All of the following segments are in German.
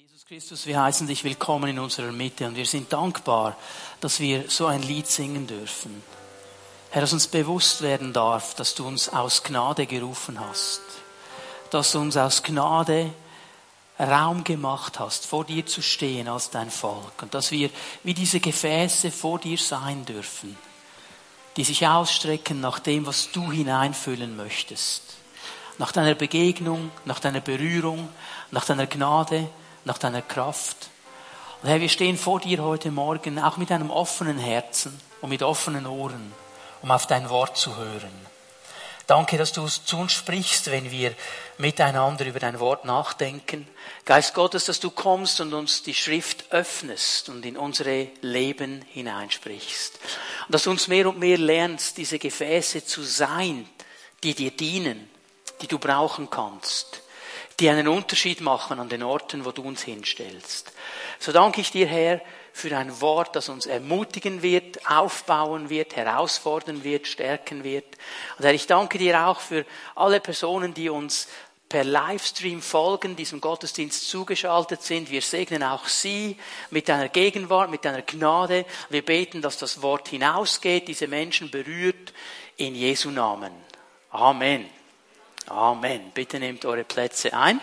Jesus Christus, wir heißen dich willkommen in unserer Mitte und wir sind dankbar, dass wir so ein Lied singen dürfen. Herr, dass uns bewusst werden darf, dass du uns aus Gnade gerufen hast, dass du uns aus Gnade Raum gemacht hast, vor dir zu stehen als dein Volk und dass wir wie diese Gefäße vor dir sein dürfen, die sich ausstrecken nach dem, was du hineinfüllen möchtest, nach deiner Begegnung, nach deiner Berührung, nach deiner Gnade, nach deiner Kraft. Und Herr, wir stehen vor dir heute Morgen auch mit einem offenen Herzen und mit offenen Ohren, um auf dein Wort zu hören. Danke, dass du zu uns sprichst, wenn wir miteinander über dein Wort nachdenken. Geist Gottes, dass du kommst und uns die Schrift öffnest und in unsere Leben hineinsprichst. Und dass du uns mehr und mehr lernst, diese Gefäße zu sein, die dir dienen, die du brauchen kannst die einen Unterschied machen an den Orten, wo du uns hinstellst. So danke ich dir, Herr, für dein Wort, das uns ermutigen wird, aufbauen wird, herausfordern wird, stärken wird. Und Herr, ich danke dir auch für alle Personen, die uns per Livestream folgen, diesem Gottesdienst zugeschaltet sind. Wir segnen auch sie mit deiner Gegenwart, mit deiner Gnade. Wir beten, dass das Wort hinausgeht, diese Menschen berührt, in Jesu Namen. Amen. Amen. Bitte nehmt eure Plätze ein.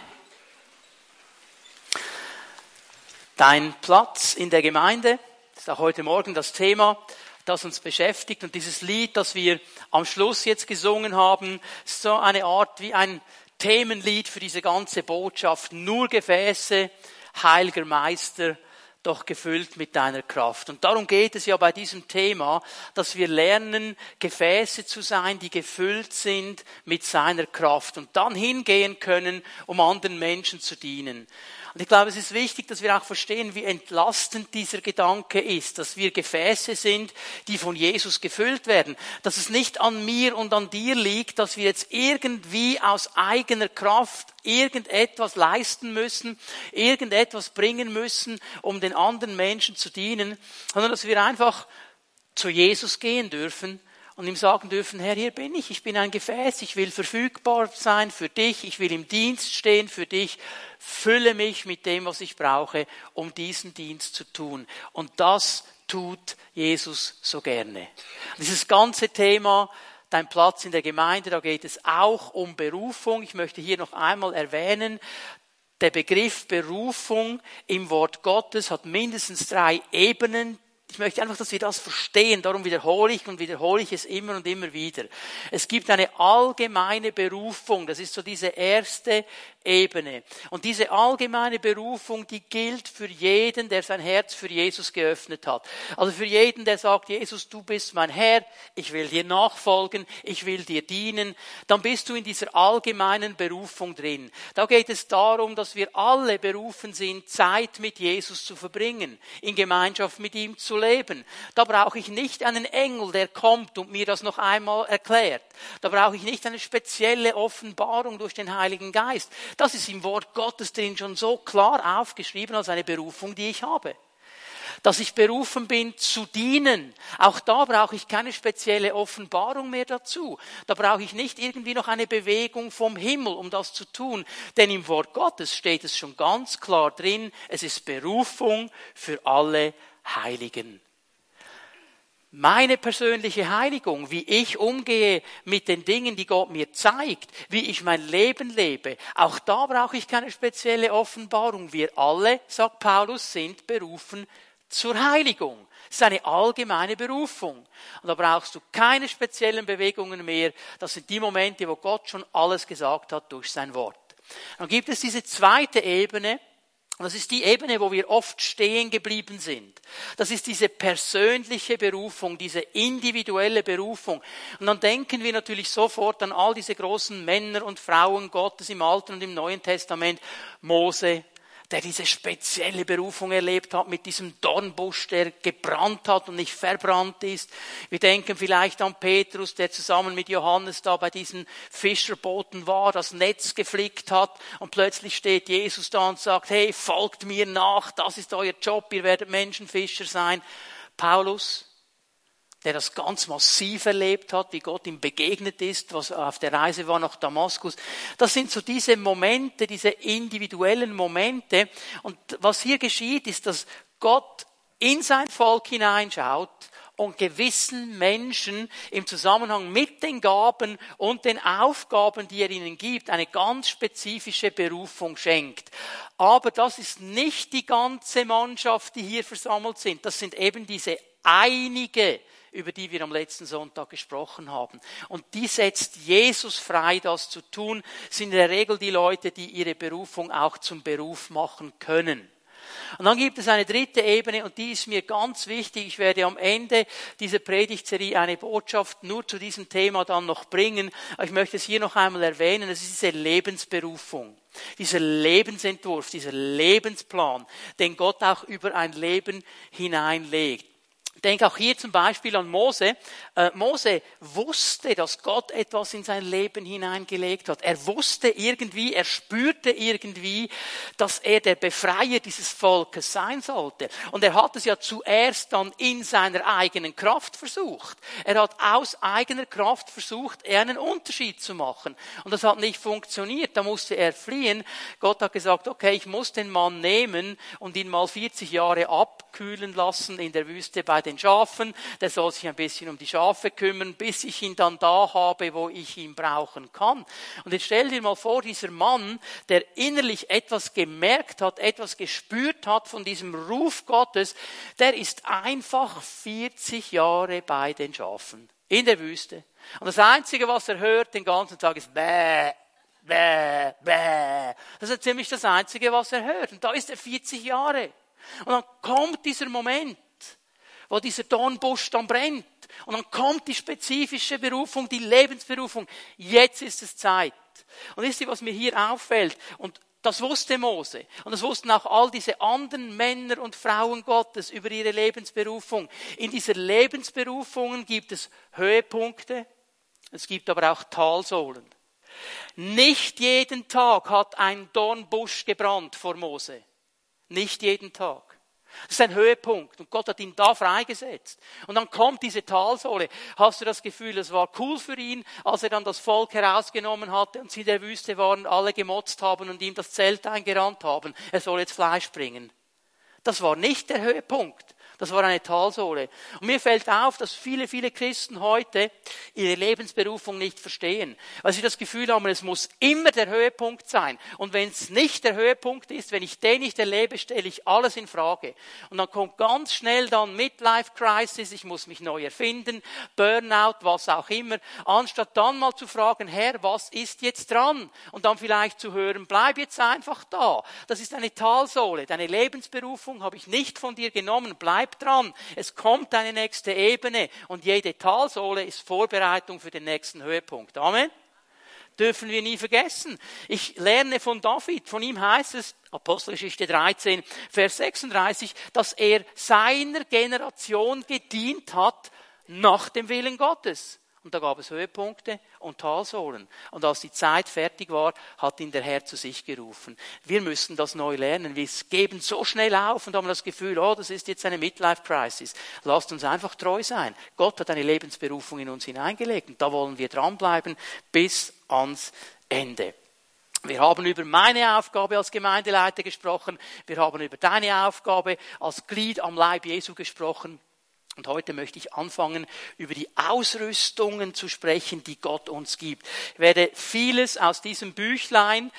Dein Platz in der Gemeinde ist auch heute Morgen das Thema, das uns beschäftigt. Und dieses Lied, das wir am Schluss jetzt gesungen haben, ist so eine Art wie ein Themenlied für diese ganze Botschaft. Nur Gefäße, heiliger Meister, doch gefüllt mit deiner Kraft. Und darum geht es ja bei diesem Thema, dass wir lernen, Gefäße zu sein, die gefüllt sind mit seiner Kraft und dann hingehen können, um anderen Menschen zu dienen. Und ich glaube, es ist wichtig, dass wir auch verstehen, wie entlastend dieser Gedanke ist, dass wir Gefäße sind, die von Jesus gefüllt werden. Dass es nicht an mir und an dir liegt, dass wir jetzt irgendwie aus eigener Kraft irgendetwas leisten müssen, irgendetwas bringen müssen, um den anderen Menschen zu dienen, sondern dass wir einfach zu Jesus gehen dürfen und ihm sagen dürfen, Herr, hier bin ich, ich bin ein Gefäß, ich will verfügbar sein für dich, ich will im Dienst stehen für dich, fülle mich mit dem, was ich brauche, um diesen Dienst zu tun. Und das tut Jesus so gerne. Dieses ganze Thema, dein Platz in der Gemeinde, da geht es auch um Berufung. Ich möchte hier noch einmal erwähnen, der Begriff Berufung im Wort Gottes hat mindestens drei Ebenen, ich möchte einfach, dass wir das verstehen. Darum wiederhole ich und wiederhole ich es immer und immer wieder. Es gibt eine allgemeine Berufung. Das ist so diese erste Ebene. Und diese allgemeine Berufung, die gilt für jeden, der sein Herz für Jesus geöffnet hat. Also für jeden, der sagt, Jesus, du bist mein Herr, ich will dir nachfolgen, ich will dir dienen, dann bist du in dieser allgemeinen Berufung drin. Da geht es darum, dass wir alle berufen sind, Zeit mit Jesus zu verbringen, in Gemeinschaft mit ihm zu leben. Da brauche ich nicht einen Engel, der kommt und mir das noch einmal erklärt. Da brauche ich nicht eine spezielle Offenbarung durch den Heiligen Geist. Das ist im Wort Gottes drin schon so klar aufgeschrieben als eine Berufung, die ich habe. Dass ich berufen bin zu dienen. Auch da brauche ich keine spezielle Offenbarung mehr dazu. Da brauche ich nicht irgendwie noch eine Bewegung vom Himmel, um das zu tun. Denn im Wort Gottes steht es schon ganz klar drin, es ist Berufung für alle Heiligen meine persönliche Heiligung, wie ich umgehe mit den Dingen, die Gott mir zeigt, wie ich mein Leben lebe, auch da brauche ich keine spezielle Offenbarung. Wir alle, sagt Paulus, sind berufen zur Heiligung. Das ist eine allgemeine Berufung. Und da brauchst du keine speziellen Bewegungen mehr. Das sind die Momente, wo Gott schon alles gesagt hat durch sein Wort. Dann gibt es diese zweite Ebene, das ist die Ebene, wo wir oft stehen geblieben sind. Das ist diese persönliche Berufung, diese individuelle Berufung. Und dann denken wir natürlich sofort an all diese großen Männer und Frauen Gottes im Alten und im Neuen Testament. Mose, der diese spezielle Berufung erlebt hat mit diesem Dornbusch, der gebrannt hat und nicht verbrannt ist. Wir denken vielleicht an Petrus, der zusammen mit Johannes da bei diesen Fischerbooten war, das Netz geflickt hat und plötzlich steht Jesus da und sagt, hey, folgt mir nach, das ist euer Job, ihr werdet Menschenfischer sein. Paulus, der das ganz massiv erlebt hat, wie Gott ihm begegnet ist, was auf der Reise war nach Damaskus. Das sind so diese Momente, diese individuellen Momente. Und was hier geschieht, ist, dass Gott in sein Volk hineinschaut und gewissen Menschen im Zusammenhang mit den Gaben und den Aufgaben, die er ihnen gibt, eine ganz spezifische Berufung schenkt. Aber das ist nicht die ganze Mannschaft, die hier versammelt sind. Das sind eben diese einige, über die wir am letzten Sonntag gesprochen haben. Und die setzt Jesus frei, das zu tun, sind in der Regel die Leute, die ihre Berufung auch zum Beruf machen können. Und dann gibt es eine dritte Ebene und die ist mir ganz wichtig. Ich werde am Ende dieser Predigtserie eine Botschaft nur zu diesem Thema dann noch bringen. Aber ich möchte es hier noch einmal erwähnen. Es ist diese Lebensberufung. Dieser Lebensentwurf, dieser Lebensplan, den Gott auch über ein Leben hineinlegt. Denke auch hier zum Beispiel an Mose. Äh, Mose wusste, dass Gott etwas in sein Leben hineingelegt hat. Er wusste irgendwie, er spürte irgendwie, dass er der Befreier dieses Volkes sein sollte. Und er hat es ja zuerst dann in seiner eigenen Kraft versucht. Er hat aus eigener Kraft versucht, einen Unterschied zu machen. Und das hat nicht funktioniert. Da musste er fliehen. Gott hat gesagt, okay, ich muss den Mann nehmen und ihn mal 40 Jahre abkühlen lassen in der Wüste bei den Schafen, der soll sich ein bisschen um die Schafe kümmern, bis ich ihn dann da habe, wo ich ihn brauchen kann. Und jetzt stell dir mal vor, dieser Mann, der innerlich etwas gemerkt hat, etwas gespürt hat von diesem Ruf Gottes, der ist einfach 40 Jahre bei den Schafen in der Wüste. Und das Einzige, was er hört den ganzen Tag, ist bäh, bäh, bäh. Das ist ziemlich das Einzige, was er hört. Und da ist er 40 Jahre. Und dann kommt dieser Moment, wo dieser Dornbusch dann brennt. Und dann kommt die spezifische Berufung, die Lebensberufung. Jetzt ist es Zeit. Und wisst ihr, was mir hier auffällt? Und das wusste Mose. Und das wussten auch all diese anderen Männer und Frauen Gottes über ihre Lebensberufung. In dieser Lebensberufungen gibt es Höhepunkte. Es gibt aber auch Talsohlen. Nicht jeden Tag hat ein Dornbusch gebrannt vor Mose. Nicht jeden Tag. Das ist ein Höhepunkt. Und Gott hat ihn da freigesetzt. Und dann kommt diese Talsohle. Hast du das Gefühl, es war cool für ihn, als er dann das Volk herausgenommen hatte und sie der Wüste waren, alle gemotzt haben und ihm das Zelt eingerannt haben. Er soll jetzt Fleisch bringen. Das war nicht der Höhepunkt. Das war eine Talsohle. Und mir fällt auf, dass viele, viele Christen heute ihre Lebensberufung nicht verstehen. Weil sie das Gefühl haben, es muss immer der Höhepunkt sein. Und wenn es nicht der Höhepunkt ist, wenn ich den nicht erlebe, stelle ich alles in Frage. Und dann kommt ganz schnell dann Midlife Crisis, ich muss mich neu erfinden, Burnout, was auch immer, anstatt dann mal zu fragen, Herr, was ist jetzt dran? Und dann vielleicht zu hören, bleib jetzt einfach da. Das ist eine Talsohle. Deine Lebensberufung habe ich nicht von dir genommen, bleib Bleib dran. Es kommt eine nächste Ebene und jede Talsohle ist Vorbereitung für den nächsten Höhepunkt. Amen. Dürfen wir nie vergessen. Ich lerne von David. Von ihm heißt es, Apostelgeschichte 13, Vers 36, dass er seiner Generation gedient hat nach dem Willen Gottes. Und da gab es Höhepunkte und Talsohlen. Und als die Zeit fertig war, hat ihn der Herr zu sich gerufen. Wir müssen das neu lernen. Wir geben so schnell auf und haben das Gefühl, oh, das ist jetzt eine Midlife Crisis. Lasst uns einfach treu sein. Gott hat eine Lebensberufung in uns hineingelegt und da wollen wir dranbleiben bis ans Ende. Wir haben über meine Aufgabe als Gemeindeleiter gesprochen. Wir haben über deine Aufgabe als Glied am Leib Jesu gesprochen. Und heute möchte ich anfangen, über die Ausrüstungen zu sprechen, die Gott uns gibt. Ich werde vieles aus diesem Büchlein,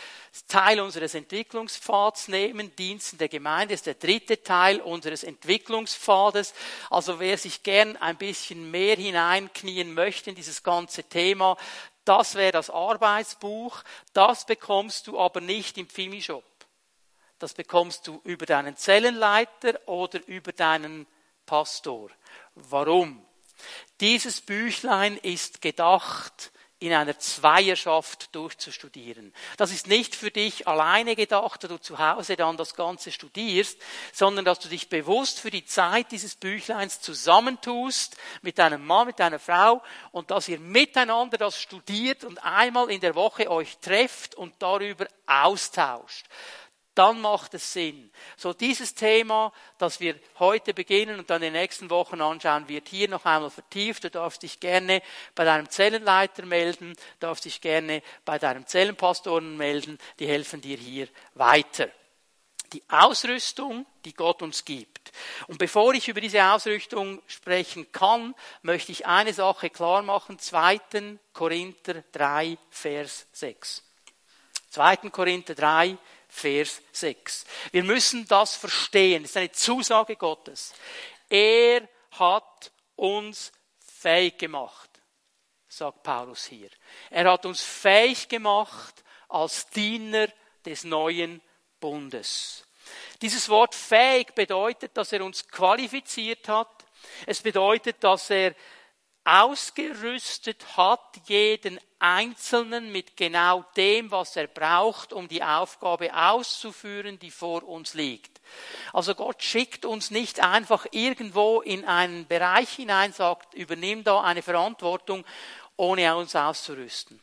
Teil unseres Entwicklungspfads nehmen, Diensten der Gemeinde ist der dritte Teil unseres Entwicklungspfades. Also wer sich gern ein bisschen mehr hineinknien möchte in dieses ganze Thema, das wäre das Arbeitsbuch. Das bekommst du aber nicht im Pfimi-Shop. Das bekommst du über deinen Zellenleiter oder über deinen Pastor. Warum? Dieses Büchlein ist gedacht, in einer Zweierschaft durchzustudieren. Das ist nicht für dich alleine gedacht, da du zu Hause dann das Ganze studierst, sondern dass du dich bewusst für die Zeit dieses Büchleins zusammentust mit deinem Mann, mit deiner Frau und dass ihr miteinander das studiert und einmal in der Woche euch trefft und darüber austauscht. Dann macht es Sinn. So dieses Thema, das wir heute beginnen und dann in den nächsten Wochen anschauen, wird hier noch einmal vertieft. Du darfst dich gerne bei deinem Zellenleiter melden, darfst dich gerne bei deinem Zellenpastoren melden, die helfen dir hier weiter. Die Ausrüstung, die Gott uns gibt. Und bevor ich über diese Ausrüstung sprechen kann, möchte ich eine Sache klar machen. 2. Korinther 3, Vers 6. 2. Korinther 3, Vers 6. Wir müssen das verstehen. Das ist eine Zusage Gottes. Er hat uns fähig gemacht, sagt Paulus hier. Er hat uns fähig gemacht als Diener des neuen Bundes. Dieses Wort fähig bedeutet, dass er uns qualifiziert hat. Es bedeutet, dass er ausgerüstet hat, jeden Einzelnen mit genau dem, was er braucht, um die Aufgabe auszuführen, die vor uns liegt. Also Gott schickt uns nicht einfach irgendwo in einen Bereich hinein, sagt, übernimm da eine Verantwortung, ohne uns auszurüsten.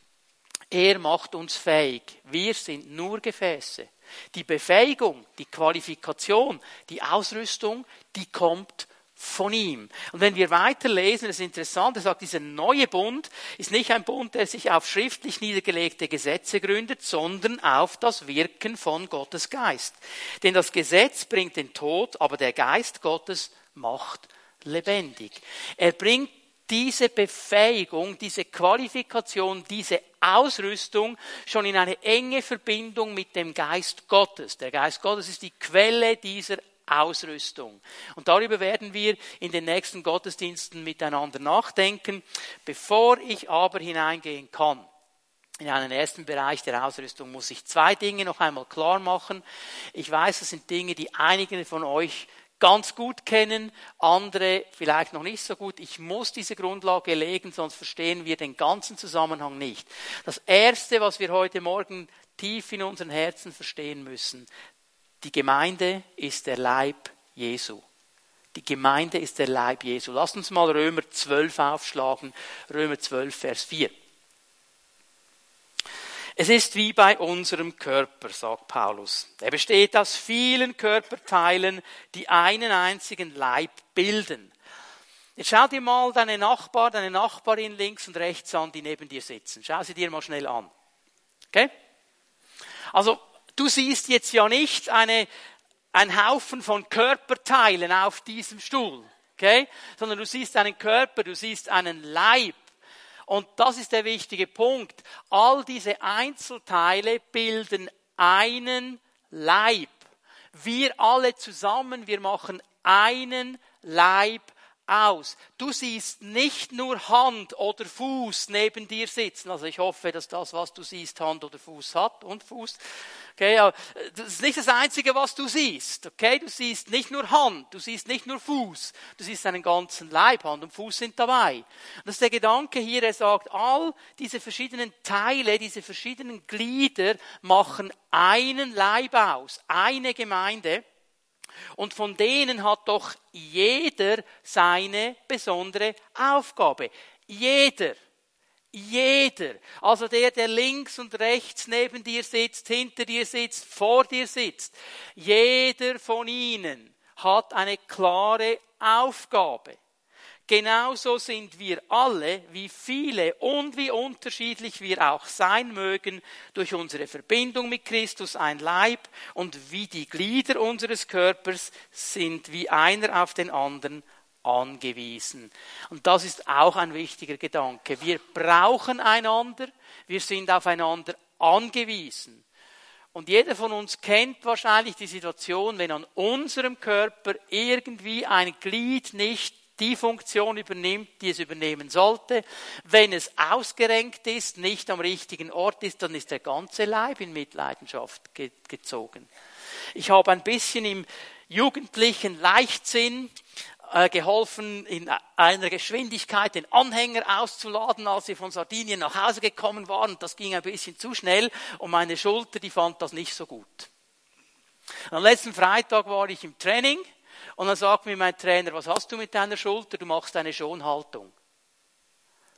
Er macht uns fähig. Wir sind nur Gefäße. Die Befähigung, die Qualifikation, die Ausrüstung, die kommt von ihm. Und wenn wir weiterlesen, das ist interessant, er sagt, dieser neue Bund ist nicht ein Bund, der sich auf schriftlich niedergelegte Gesetze gründet, sondern auf das Wirken von Gottes Geist. Denn das Gesetz bringt den Tod, aber der Geist Gottes macht lebendig. Er bringt diese Befähigung, diese Qualifikation, diese Ausrüstung schon in eine enge Verbindung mit dem Geist Gottes. Der Geist Gottes ist die Quelle dieser Ausrüstung. Und darüber werden wir in den nächsten Gottesdiensten miteinander nachdenken. Bevor ich aber hineingehen kann, in einen ersten Bereich der Ausrüstung muss ich zwei Dinge noch einmal klar machen. Ich weiß, das sind Dinge, die einige von euch ganz gut kennen, andere vielleicht noch nicht so gut. Ich muss diese Grundlage legen, sonst verstehen wir den ganzen Zusammenhang nicht. Das Erste, was wir heute Morgen tief in unseren Herzen verstehen müssen, die Gemeinde ist der Leib Jesu. Die Gemeinde ist der Leib Jesu. Lass uns mal Römer 12 aufschlagen. Römer 12, Vers 4. Es ist wie bei unserem Körper, sagt Paulus. Er besteht aus vielen Körperteilen, die einen einzigen Leib bilden. Jetzt schau dir mal deine Nachbar, deine Nachbarin links und rechts an, die neben dir sitzen. Schau sie dir mal schnell an. Okay? Also, Du siehst jetzt ja nicht eine, ein Haufen von Körperteilen auf diesem Stuhl, okay? Sondern du siehst einen Körper, du siehst einen Leib. Und das ist der wichtige Punkt. All diese Einzelteile bilden einen Leib. Wir alle zusammen, wir machen einen Leib aus. Du siehst nicht nur Hand oder Fuß neben dir sitzen. Also ich hoffe, dass das, was du siehst, Hand oder Fuß hat und Fuß. Okay, aber das ist nicht das Einzige, was du siehst. Okay, du siehst nicht nur Hand, du siehst nicht nur Fuß, du siehst einen ganzen Leib. Hand und Fuß sind dabei. das ist der Gedanke hier, er sagt, all diese verschiedenen Teile, diese verschiedenen Glieder machen einen Leib aus, eine Gemeinde. Und von denen hat doch jeder seine besondere Aufgabe. Jeder. Jeder. Also der, der links und rechts neben dir sitzt, hinter dir sitzt, vor dir sitzt. Jeder von ihnen hat eine klare Aufgabe. Genauso sind wir alle, wie viele und wie unterschiedlich wir auch sein mögen, durch unsere Verbindung mit Christus ein Leib und wie die Glieder unseres Körpers sind wie einer auf den anderen angewiesen. Und das ist auch ein wichtiger Gedanke. Wir brauchen einander, wir sind aufeinander angewiesen. Und jeder von uns kennt wahrscheinlich die Situation, wenn an unserem Körper irgendwie ein Glied nicht die Funktion übernimmt, die es übernehmen sollte. Wenn es ausgerenkt ist, nicht am richtigen Ort ist, dann ist der ganze Leib in Mitleidenschaft gezogen. Ich habe ein bisschen im jugendlichen Leichtsinn äh, geholfen, in einer Geschwindigkeit den Anhänger auszuladen, als wir von Sardinien nach Hause gekommen waren. Das ging ein bisschen zu schnell und meine Schulter, die fand das nicht so gut. Am letzten Freitag war ich im Training und dann sagt mir mein Trainer, was hast du mit deiner Schulter? Du machst eine Schonhaltung.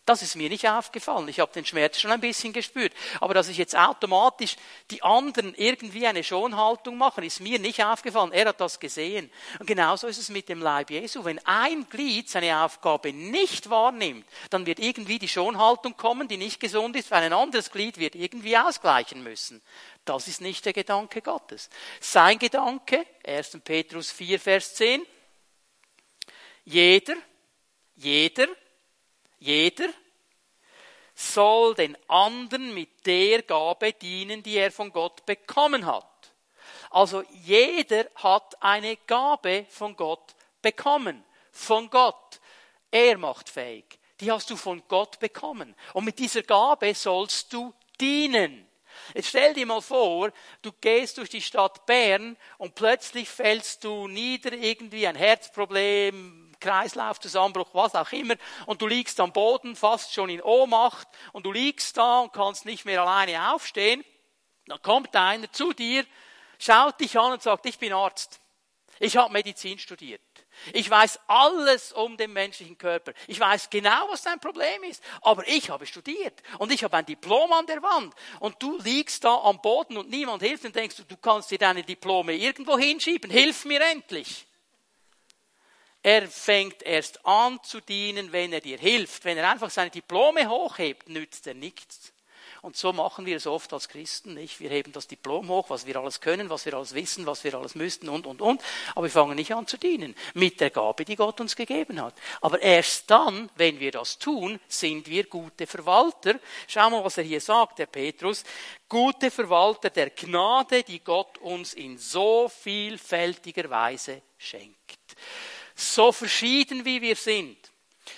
Das ist mir nicht aufgefallen. Ich habe den Schmerz schon ein bisschen gespürt. Aber dass ich jetzt automatisch die anderen irgendwie eine Schonhaltung mache, ist mir nicht aufgefallen. Er hat das gesehen. Und genauso ist es mit dem Leib Jesu. Wenn ein Glied seine Aufgabe nicht wahrnimmt, dann wird irgendwie die Schonhaltung kommen, die nicht gesund ist, weil ein anderes Glied wird irgendwie ausgleichen müssen. Das ist nicht der Gedanke Gottes. Sein Gedanke, 1. Petrus 4, Vers 10, jeder, jeder, jeder soll den anderen mit der Gabe dienen, die er von Gott bekommen hat. Also jeder hat eine Gabe von Gott bekommen. Von Gott. Er macht fähig. Die hast du von Gott bekommen. Und mit dieser Gabe sollst du dienen. Jetzt stell dir mal vor, du gehst durch die Stadt Bern und plötzlich fällst du nieder, irgendwie ein Herzproblem, Kreislaufzusammenbruch, was auch immer, und du liegst am Boden, fast schon in Ohnmacht, und du liegst da und kannst nicht mehr alleine aufstehen. Dann kommt einer zu dir, schaut dich an und sagt, ich bin Arzt. Ich habe Medizin studiert. Ich weiß alles um den menschlichen Körper. Ich weiß genau, was dein Problem ist. Aber ich habe studiert und ich habe ein Diplom an der Wand. Und du liegst da am Boden und niemand hilft und denkst, du kannst dir deine Diplome irgendwo hinschieben. Hilf mir endlich. Er fängt erst an zu dienen, wenn er dir hilft. Wenn er einfach seine Diplome hochhebt, nützt er nichts. Und so machen wir es oft als Christen, nicht? Wir heben das Diplom hoch, was wir alles können, was wir alles wissen, was wir alles müssten und, und, und. Aber wir fangen nicht an zu dienen. Mit der Gabe, die Gott uns gegeben hat. Aber erst dann, wenn wir das tun, sind wir gute Verwalter. Schau mal, was er hier sagt, der Petrus. Gute Verwalter der Gnade, die Gott uns in so vielfältiger Weise schenkt. So verschieden wie wir sind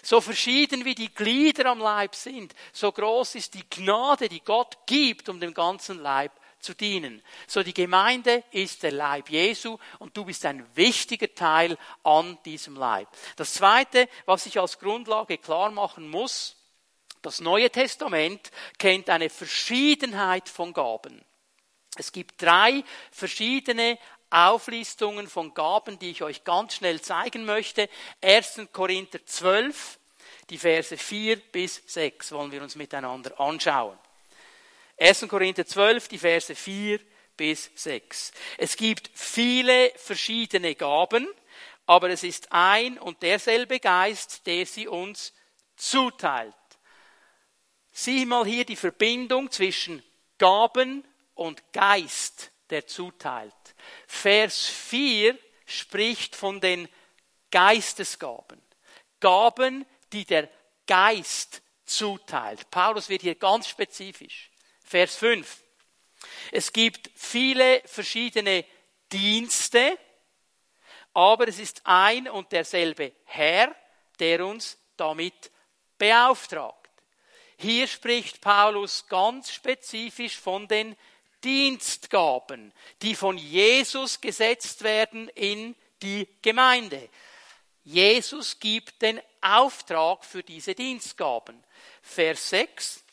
so verschieden wie die Glieder am Leib sind, so groß ist die Gnade, die Gott gibt, um dem ganzen Leib zu dienen. So die Gemeinde ist der Leib Jesu und du bist ein wichtiger Teil an diesem Leib. Das zweite, was ich als Grundlage klar machen muss, das Neue Testament kennt eine Verschiedenheit von Gaben. Es gibt drei verschiedene Auflistungen von Gaben, die ich euch ganz schnell zeigen möchte. 1. Korinther 12, die Verse 4 bis 6 wollen wir uns miteinander anschauen. 1. Korinther 12, die Verse 4 bis 6. Es gibt viele verschiedene Gaben, aber es ist ein und derselbe Geist, der sie uns zuteilt. Sieh mal hier die Verbindung zwischen Gaben und Geist, der zuteilt. Vers 4 spricht von den Geistesgaben. Gaben, die der Geist zuteilt. Paulus wird hier ganz spezifisch. Vers 5. Es gibt viele verschiedene Dienste, aber es ist ein und derselbe Herr, der uns damit beauftragt. Hier spricht Paulus ganz spezifisch von den Dienstgaben, die von Jesus gesetzt werden in die Gemeinde. Jesus gibt den Auftrag für diese Dienstgaben. Vers 6.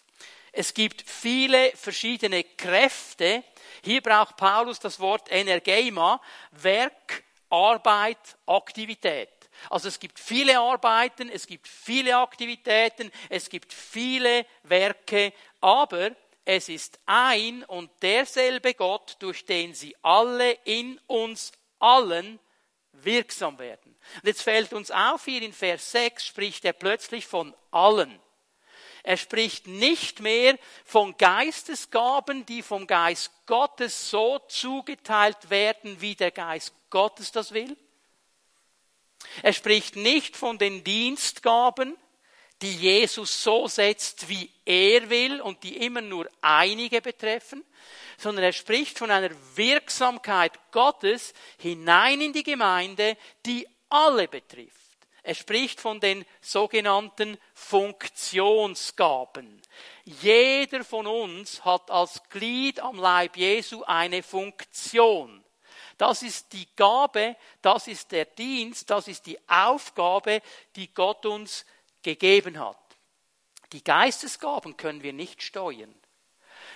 Es gibt viele verschiedene Kräfte. Hier braucht Paulus das Wort Energema, Werk, Arbeit, Aktivität. Also es gibt viele Arbeiten, es gibt viele Aktivitäten, es gibt viele Werke, aber es ist ein und derselbe Gott, durch den sie alle in uns allen wirksam werden. Und jetzt fällt uns auf, hier in Vers 6 spricht er plötzlich von allen. Er spricht nicht mehr von Geistesgaben, die vom Geist Gottes so zugeteilt werden, wie der Geist Gottes das will. Er spricht nicht von den Dienstgaben, die Jesus so setzt, wie er will und die immer nur einige betreffen, sondern er spricht von einer Wirksamkeit Gottes hinein in die Gemeinde, die alle betrifft. Er spricht von den sogenannten Funktionsgaben. Jeder von uns hat als Glied am Leib Jesu eine Funktion. Das ist die Gabe, das ist der Dienst, das ist die Aufgabe, die Gott uns gegeben hat. Die Geistesgaben können wir nicht steuern.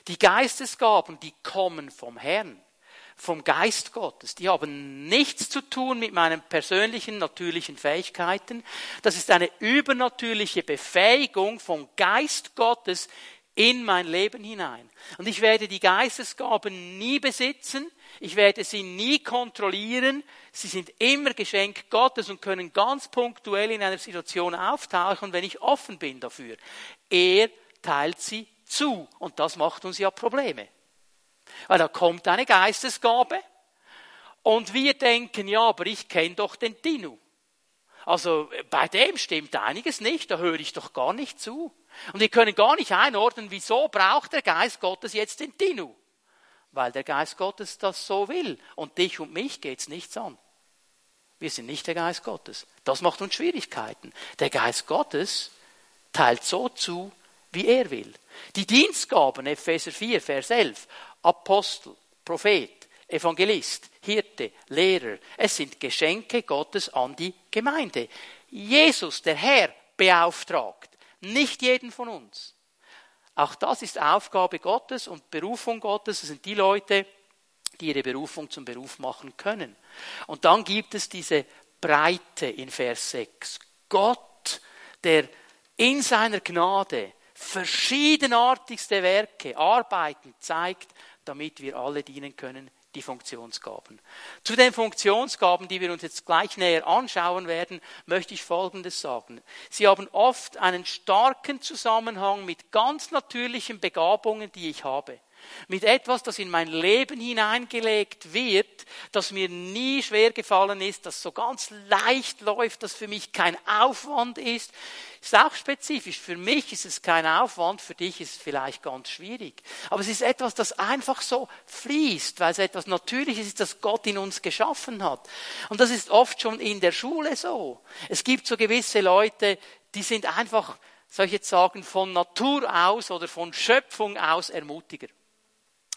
Die Geistesgaben, die kommen vom Herrn. vom Geist Gottes. Die haben nichts zu tun mit meinen persönlichen, natürlichen Fähigkeiten. Das ist eine übernatürliche Befähigung vom Geist Gottes in mein Leben hinein. Und ich werde die Geistesgaben nie besitzen. Ich werde sie nie kontrollieren. Sie sind immer Geschenk Gottes und können ganz punktuell in einer Situation auftauchen, wenn ich offen bin dafür. Er teilt sie zu. Und das macht uns ja Probleme. Weil da kommt eine Geistesgabe und wir denken, ja, aber ich kenne doch den Dinu. Also bei dem stimmt einiges nicht, da höre ich doch gar nicht zu. Und wir können gar nicht einordnen, wieso braucht der Geist Gottes jetzt den Dinu? Weil der Geist Gottes das so will. Und dich und mich geht's nichts an. Wir sind nicht der Geist Gottes. Das macht uns Schwierigkeiten. Der Geist Gottes teilt so zu, wie er will. Die Dienstgaben, Epheser 4, Vers 11, Apostel, Prophet, Evangelist, Hirte, Lehrer, es sind Geschenke Gottes an die Gemeinde. Jesus, der Herr, beauftragt, nicht jeden von uns. Auch das ist Aufgabe Gottes und Berufung Gottes. Das sind die Leute, die ihre Berufung zum Beruf machen können. Und dann gibt es diese Breite in Vers 6. Gott, der in seiner Gnade verschiedenartigste Werke, Arbeiten zeigt, damit wir alle dienen können, die Funktionsgaben. Zu den Funktionsgaben, die wir uns jetzt gleich näher anschauen werden, möchte ich Folgendes sagen. Sie haben oft einen starken Zusammenhang mit ganz natürlichen Begabungen, die ich habe mit etwas, das in mein Leben hineingelegt wird, das mir nie schwer gefallen ist, das so ganz leicht läuft, das für mich kein Aufwand ist. Ist auch spezifisch. Für mich ist es kein Aufwand, für dich ist es vielleicht ganz schwierig. Aber es ist etwas, das einfach so fließt, weil es etwas Natürliches ist, das Gott in uns geschaffen hat. Und das ist oft schon in der Schule so. Es gibt so gewisse Leute, die sind einfach, soll ich jetzt sagen, von Natur aus oder von Schöpfung aus Ermutiger.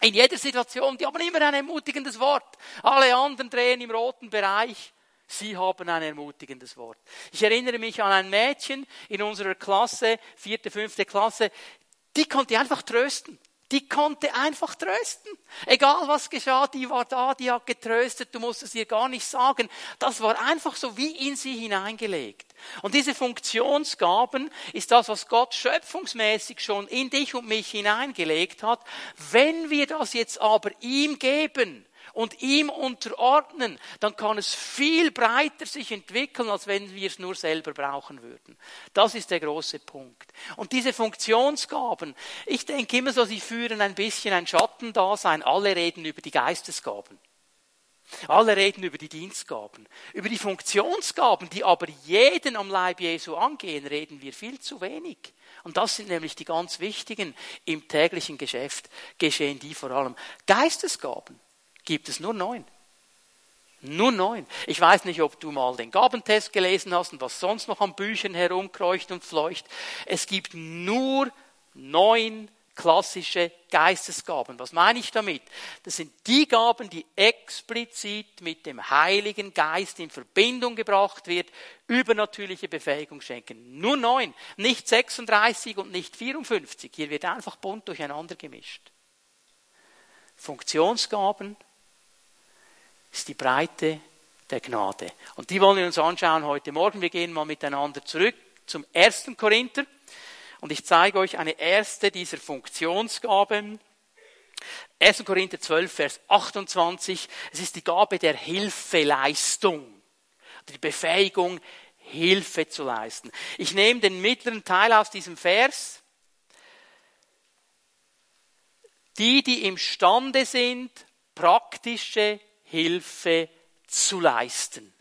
In jeder Situation, die haben immer ein ermutigendes Wort. Alle anderen drehen im roten Bereich. Sie haben ein ermutigendes Wort. Ich erinnere mich an ein Mädchen in unserer Klasse, vierte, fünfte Klasse, die konnte einfach trösten. Die konnte einfach trösten. Egal was geschah, die war da, die hat getröstet, du musst es ihr gar nicht sagen. Das war einfach so wie in sie hineingelegt. Und diese Funktionsgaben ist das, was Gott schöpfungsmäßig schon in dich und mich hineingelegt hat. Wenn wir das jetzt aber ihm geben, und ihm unterordnen, dann kann es viel breiter sich entwickeln, als wenn wir es nur selber brauchen würden. Das ist der große Punkt. Und diese Funktionsgaben, ich denke immer so, sie führen ein bisschen ein Schattendasein. Alle reden über die Geistesgaben. Alle reden über die Dienstgaben. Über die Funktionsgaben, die aber jeden am Leib Jesu angehen, reden wir viel zu wenig. Und das sind nämlich die ganz wichtigen im täglichen Geschäft geschehen die vor allem. Geistesgaben gibt es nur neun. Nur neun. Ich weiß nicht, ob du mal den Gabentest gelesen hast und was sonst noch an Büchern herumkreucht und fleucht. Es gibt nur neun klassische Geistesgaben. Was meine ich damit? Das sind die Gaben, die explizit mit dem Heiligen Geist in Verbindung gebracht wird, übernatürliche Befähigung schenken. Nur neun, nicht 36 und nicht 54. Hier wird einfach bunt durcheinander gemischt. Funktionsgaben, ist die Breite der Gnade. Und die wollen wir uns anschauen heute Morgen. Wir gehen mal miteinander zurück zum ersten Korinther. Und ich zeige euch eine erste dieser Funktionsgaben. 1. Korinther 12, Vers 28. Es ist die Gabe der Hilfeleistung. Die Befähigung, Hilfe zu leisten. Ich nehme den mittleren Teil aus diesem Vers. Die, die imstande sind, praktische Hilfe zu leisten.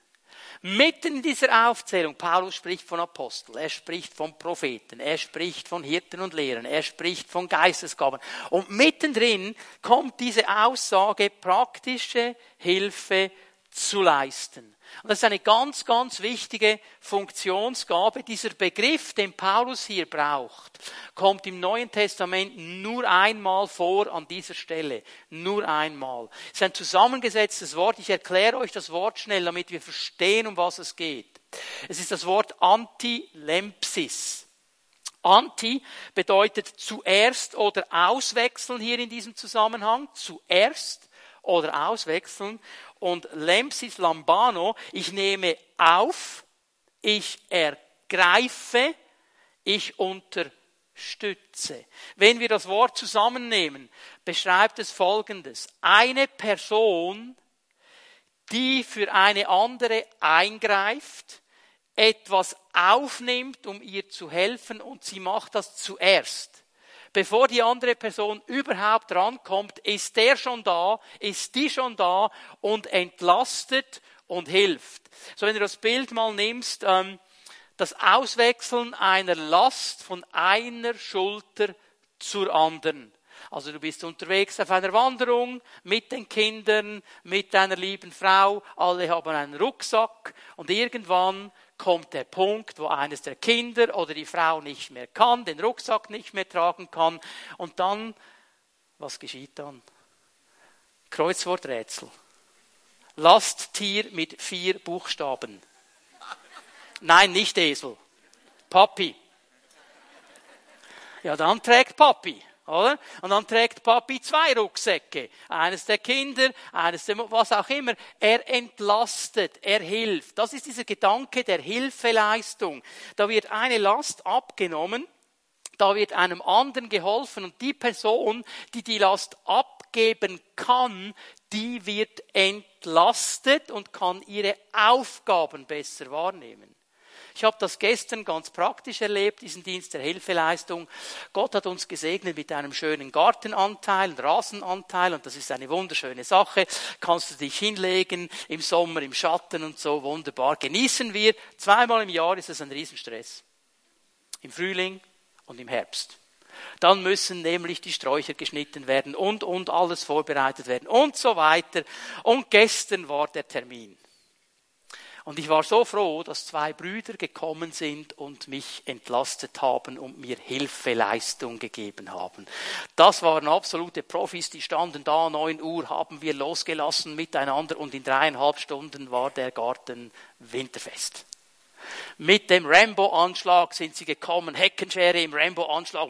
Mitten in dieser Aufzählung, Paulus spricht von Aposteln, er spricht von Propheten, er spricht von Hirten und Lehrern, er spricht von Geistesgaben. Und mittendrin kommt diese Aussage, praktische Hilfe zu leisten. Und das ist eine ganz, ganz wichtige Funktionsgabe. Dieser Begriff, den Paulus hier braucht, kommt im Neuen Testament nur einmal vor an dieser Stelle. Nur einmal. Es ist ein zusammengesetztes Wort. Ich erkläre euch das Wort schnell, damit wir verstehen, um was es geht. Es ist das Wort Antilempsis. Anti bedeutet zuerst oder auswechseln hier in diesem Zusammenhang. Zuerst oder auswechseln. Und Lempsis Lambano, ich nehme auf, ich ergreife, ich unterstütze. Wenn wir das Wort zusammennehmen, beschreibt es Folgendes. Eine Person, die für eine andere eingreift, etwas aufnimmt, um ihr zu helfen und sie macht das zuerst. Bevor die andere Person überhaupt rankommt, ist der schon da, ist die schon da und entlastet und hilft. So wenn du das Bild mal nimmst, ähm, das Auswechseln einer Last von einer Schulter zur anderen. Also du bist unterwegs auf einer Wanderung mit den Kindern, mit deiner lieben Frau, alle haben einen Rucksack und irgendwann kommt der Punkt, wo eines der Kinder oder die Frau nicht mehr kann, den Rucksack nicht mehr tragen kann und dann, was geschieht dann? Kreuzworträtsel. Lasttier mit vier Buchstaben. Nein, nicht Esel. Papi. Ja, dann trägt Papi. Oder? Und dann trägt Papi zwei Rucksäcke. Eines der Kinder, eines der, was auch immer. Er entlastet, er hilft. Das ist dieser Gedanke der Hilfeleistung. Da wird eine Last abgenommen, da wird einem anderen geholfen und die Person, die die Last abgeben kann, die wird entlastet und kann ihre Aufgaben besser wahrnehmen. Ich habe das gestern ganz praktisch erlebt, diesen Dienst der Hilfeleistung. Gott hat uns gesegnet mit einem schönen Gartenanteil, einem Rasenanteil und das ist eine wunderschöne Sache. Kannst du dich hinlegen im Sommer im Schatten und so wunderbar genießen wir. Zweimal im Jahr ist es ein Riesenstress. Im Frühling und im Herbst. Dann müssen nämlich die Sträucher geschnitten werden und, und alles vorbereitet werden und so weiter. Und gestern war der Termin. Und ich war so froh, dass zwei Brüder gekommen sind und mich entlastet haben und mir Hilfeleistung gegeben haben. Das waren absolute Profis, die standen da, neun Uhr haben wir losgelassen miteinander und in dreieinhalb Stunden war der Garten winterfest. Mit dem Rambo-Anschlag sind sie gekommen, Heckenschere im Rambo-Anschlag,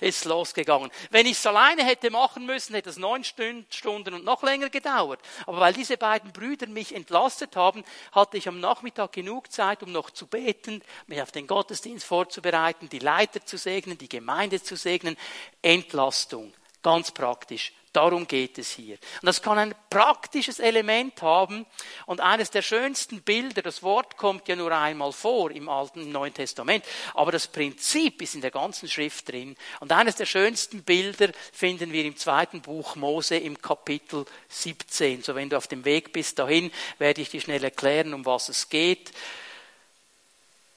ist losgegangen. Wenn ich es alleine hätte machen müssen, hätte es neun Stunden und noch länger gedauert. Aber weil diese beiden Brüder mich entlastet haben, hatte ich am Nachmittag genug Zeit, um noch zu beten, mich auf den Gottesdienst vorzubereiten, die Leiter zu segnen, die Gemeinde zu segnen. Entlastung. Ganz praktisch. Darum geht es hier. Und das kann ein praktisches Element haben. Und eines der schönsten Bilder, das Wort kommt ja nur einmal vor im Alten und Neuen Testament, aber das Prinzip ist in der ganzen Schrift drin. Und eines der schönsten Bilder finden wir im zweiten Buch Mose im Kapitel 17. So wenn du auf dem Weg bist dahin, werde ich dir schnell erklären, um was es geht.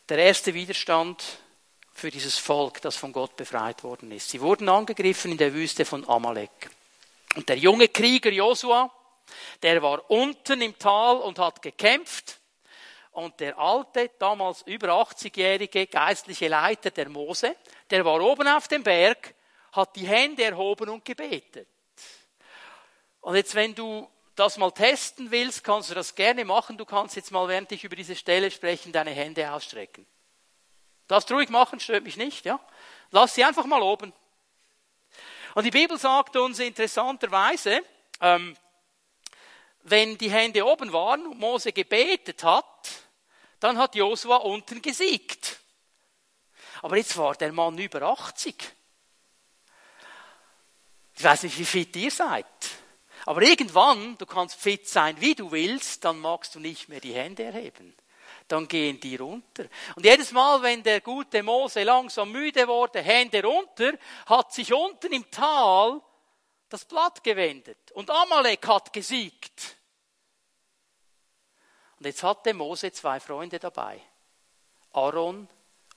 Der erste Widerstand für dieses Volk, das von Gott befreit worden ist. Sie wurden angegriffen in der Wüste von Amalek. Und der junge Krieger Josua, der war unten im Tal und hat gekämpft. Und der alte, damals über 80-jährige geistliche Leiter der Mose, der war oben auf dem Berg, hat die Hände erhoben und gebetet. Und jetzt, wenn du das mal testen willst, kannst du das gerne machen. Du kannst jetzt mal, während ich über diese Stelle spreche, deine Hände ausstrecken. Das ruhig machen, stört mich nicht, ja. Lass sie einfach mal oben. Und die Bibel sagt uns interessanterweise, ähm, wenn die Hände oben waren und Mose gebetet hat, dann hat Josua unten gesiegt. Aber jetzt war der Mann über 80. Ich weiß nicht, wie fit ihr seid. Aber irgendwann, du kannst fit sein, wie du willst, dann magst du nicht mehr die Hände erheben dann gehen die runter. Und jedes Mal, wenn der gute Mose langsam müde wurde, Hände runter, hat sich unten im Tal das Blatt gewendet. Und Amalek hat gesiegt. Und jetzt hatte Mose zwei Freunde dabei. Aaron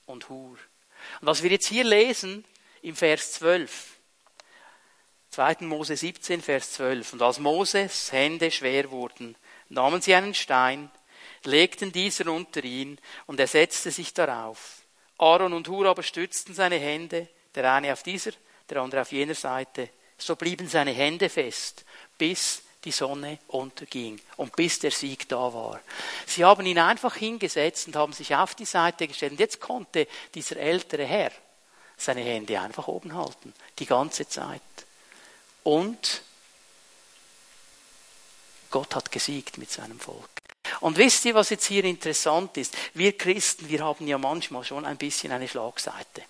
und Hur. Und was wir jetzt hier lesen im Vers 12, 2. Mose 17, Vers 12. Und als Moses Hände schwer wurden, nahmen sie einen Stein, legten dieser unter ihn, und er setzte sich darauf. Aaron und Hur aber stützten seine Hände, der eine auf dieser, der andere auf jener Seite. So blieben seine Hände fest, bis die Sonne unterging und bis der Sieg da war. Sie haben ihn einfach hingesetzt und haben sich auf die Seite gestellt. Und jetzt konnte dieser ältere Herr seine Hände einfach oben halten, die ganze Zeit. Und Gott hat gesiegt mit seinem Volk. Und wisst ihr, was jetzt hier interessant ist? Wir Christen, wir haben ja manchmal schon ein bisschen eine Schlagseite.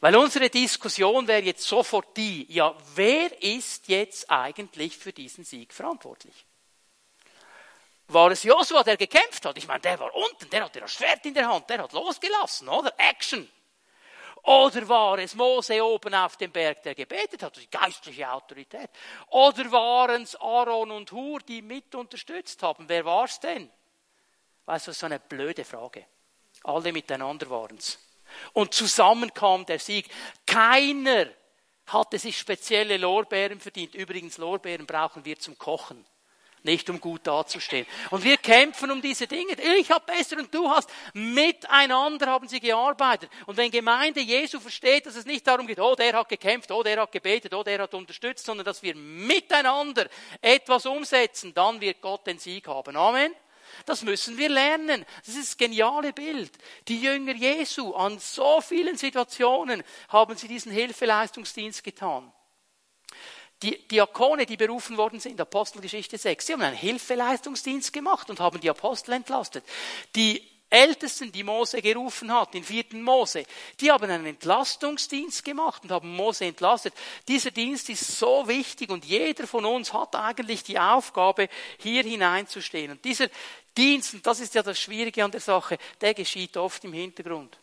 Weil unsere Diskussion wäre jetzt sofort die, ja, wer ist jetzt eigentlich für diesen Sieg verantwortlich? War es Josua, der gekämpft hat? Ich meine, der war unten, der hatte das Schwert in der Hand, der hat losgelassen, oder? Action. Oder war es Mose oben auf dem Berg, der gebetet hat, die geistliche Autorität? Oder waren es Aaron und Hur, die mit unterstützt haben? Wer war es denn? Weißt du, so eine blöde Frage. Alle miteinander waren es. Und zusammen kam der Sieg. Keiner hatte sich spezielle Lorbeeren verdient. Übrigens, Lorbeeren brauchen wir zum Kochen nicht um gut dazustehen. Und wir kämpfen um diese Dinge. Ich habe besser und du hast. Miteinander haben sie gearbeitet. Und wenn Gemeinde Jesu versteht, dass es nicht darum geht, oh, der hat gekämpft, oh, der hat gebetet, oh, der hat unterstützt, sondern dass wir miteinander etwas umsetzen, dann wird Gott den Sieg haben. Amen. Das müssen wir lernen. Das ist das geniale Bild. Die Jünger Jesu an so vielen Situationen haben sie diesen Hilfeleistungsdienst getan. Die Diakone, die berufen worden sind, Apostelgeschichte 6, sie haben einen Hilfeleistungsdienst gemacht und haben die Apostel entlastet. Die Ältesten, die Mose gerufen hat, in vierten Mose, die haben einen Entlastungsdienst gemacht und haben Mose entlastet. Dieser Dienst ist so wichtig und jeder von uns hat eigentlich die Aufgabe, hier hineinzustehen. Und dieser Dienst, und das ist ja das Schwierige an der Sache, der geschieht oft im Hintergrund.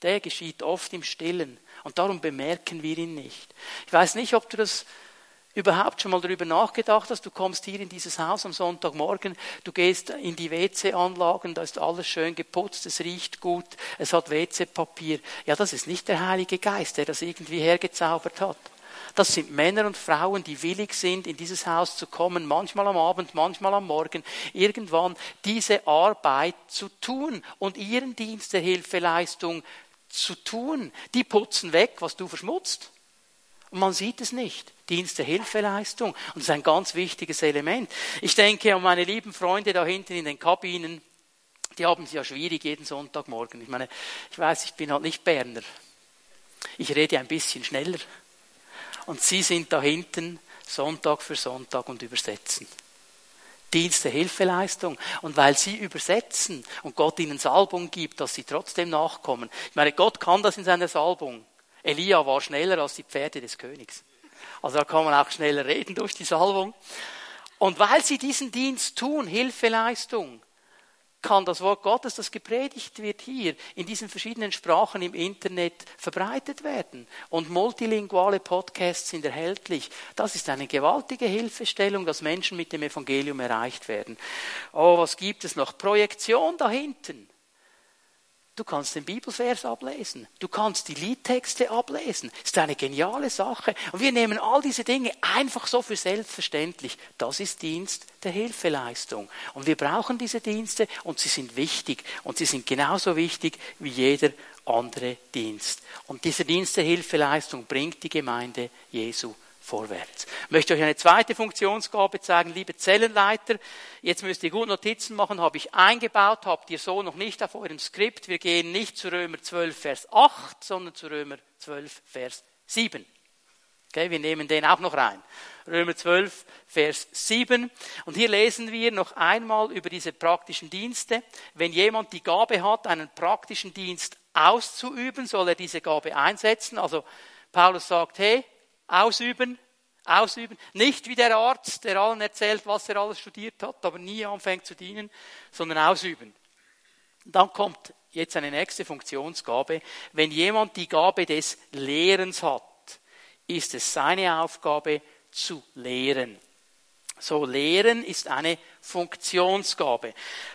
Der geschieht oft im Stillen. Und darum bemerken wir ihn nicht. Ich weiß nicht, ob du das überhaupt schon mal darüber nachgedacht hast, du kommst hier in dieses Haus am Sonntagmorgen, du gehst in die WC-Anlagen, da ist alles schön geputzt, es riecht gut, es hat WC-Papier. Ja, das ist nicht der Heilige Geist, der das irgendwie hergezaubert hat. Das sind Männer und Frauen, die willig sind, in dieses Haus zu kommen, manchmal am Abend, manchmal am Morgen, irgendwann diese Arbeit zu tun und ihren Dienst der Hilfeleistung zu tun. Die putzen weg, was du verschmutzt. Und man sieht es nicht. Dienst der Hilfeleistung. Und das ist ein ganz wichtiges Element. Ich denke an meine lieben Freunde da hinten in den Kabinen. Die haben es ja schwierig jeden Sonntagmorgen. Ich meine, ich weiß, ich bin halt nicht Berner. Ich rede ein bisschen schneller. Und sie sind da hinten Sonntag für Sonntag und übersetzen. Dienst der Hilfeleistung. Und weil sie übersetzen und Gott ihnen Salbung gibt, dass sie trotzdem nachkommen. Ich meine, Gott kann das in seiner Salbung. Elia war schneller als die Pferde des Königs. Also da kann man auch schneller reden durch die Salbung. Und weil sie diesen Dienst tun, Hilfeleistung, kann das Wort Gottes, das gepredigt wird hier, in diesen verschiedenen Sprachen im Internet verbreitet werden. Und multilinguale Podcasts sind erhältlich. Das ist eine gewaltige Hilfestellung, dass Menschen mit dem Evangelium erreicht werden. Oh, was gibt es noch? Projektion da hinten. Du kannst den Bibelvers ablesen. Du kannst die Liedtexte ablesen. Das ist eine geniale Sache. Und wir nehmen all diese Dinge einfach so für selbstverständlich. Das ist Dienst der Hilfeleistung. Und wir brauchen diese Dienste und sie sind wichtig. Und sie sind genauso wichtig wie jeder andere Dienst. Und dieser Dienst der Hilfeleistung bringt die Gemeinde Jesu vorwärts. Ich möchte euch eine zweite Funktionsgabe zeigen, liebe Zellenleiter. Jetzt müsst ihr gut Notizen machen, habe ich eingebaut, habt ihr so noch nicht auf eurem Skript. Wir gehen nicht zu Römer 12, Vers 8, sondern zu Römer 12, Vers 7. Okay, wir nehmen den auch noch rein. Römer 12, Vers 7. Und hier lesen wir noch einmal über diese praktischen Dienste. Wenn jemand die Gabe hat, einen praktischen Dienst auszuüben, soll er diese Gabe einsetzen. Also Paulus sagt, hey, Ausüben, ausüben. Nicht wie der Arzt, der allen erzählt, was er alles studiert hat, aber nie anfängt zu dienen, sondern ausüben. Und dann kommt jetzt eine nächste Funktionsgabe. Wenn jemand die Gabe des Lehrens hat, ist es seine Aufgabe zu lehren. So, Lehren ist eine Funktionsgabe.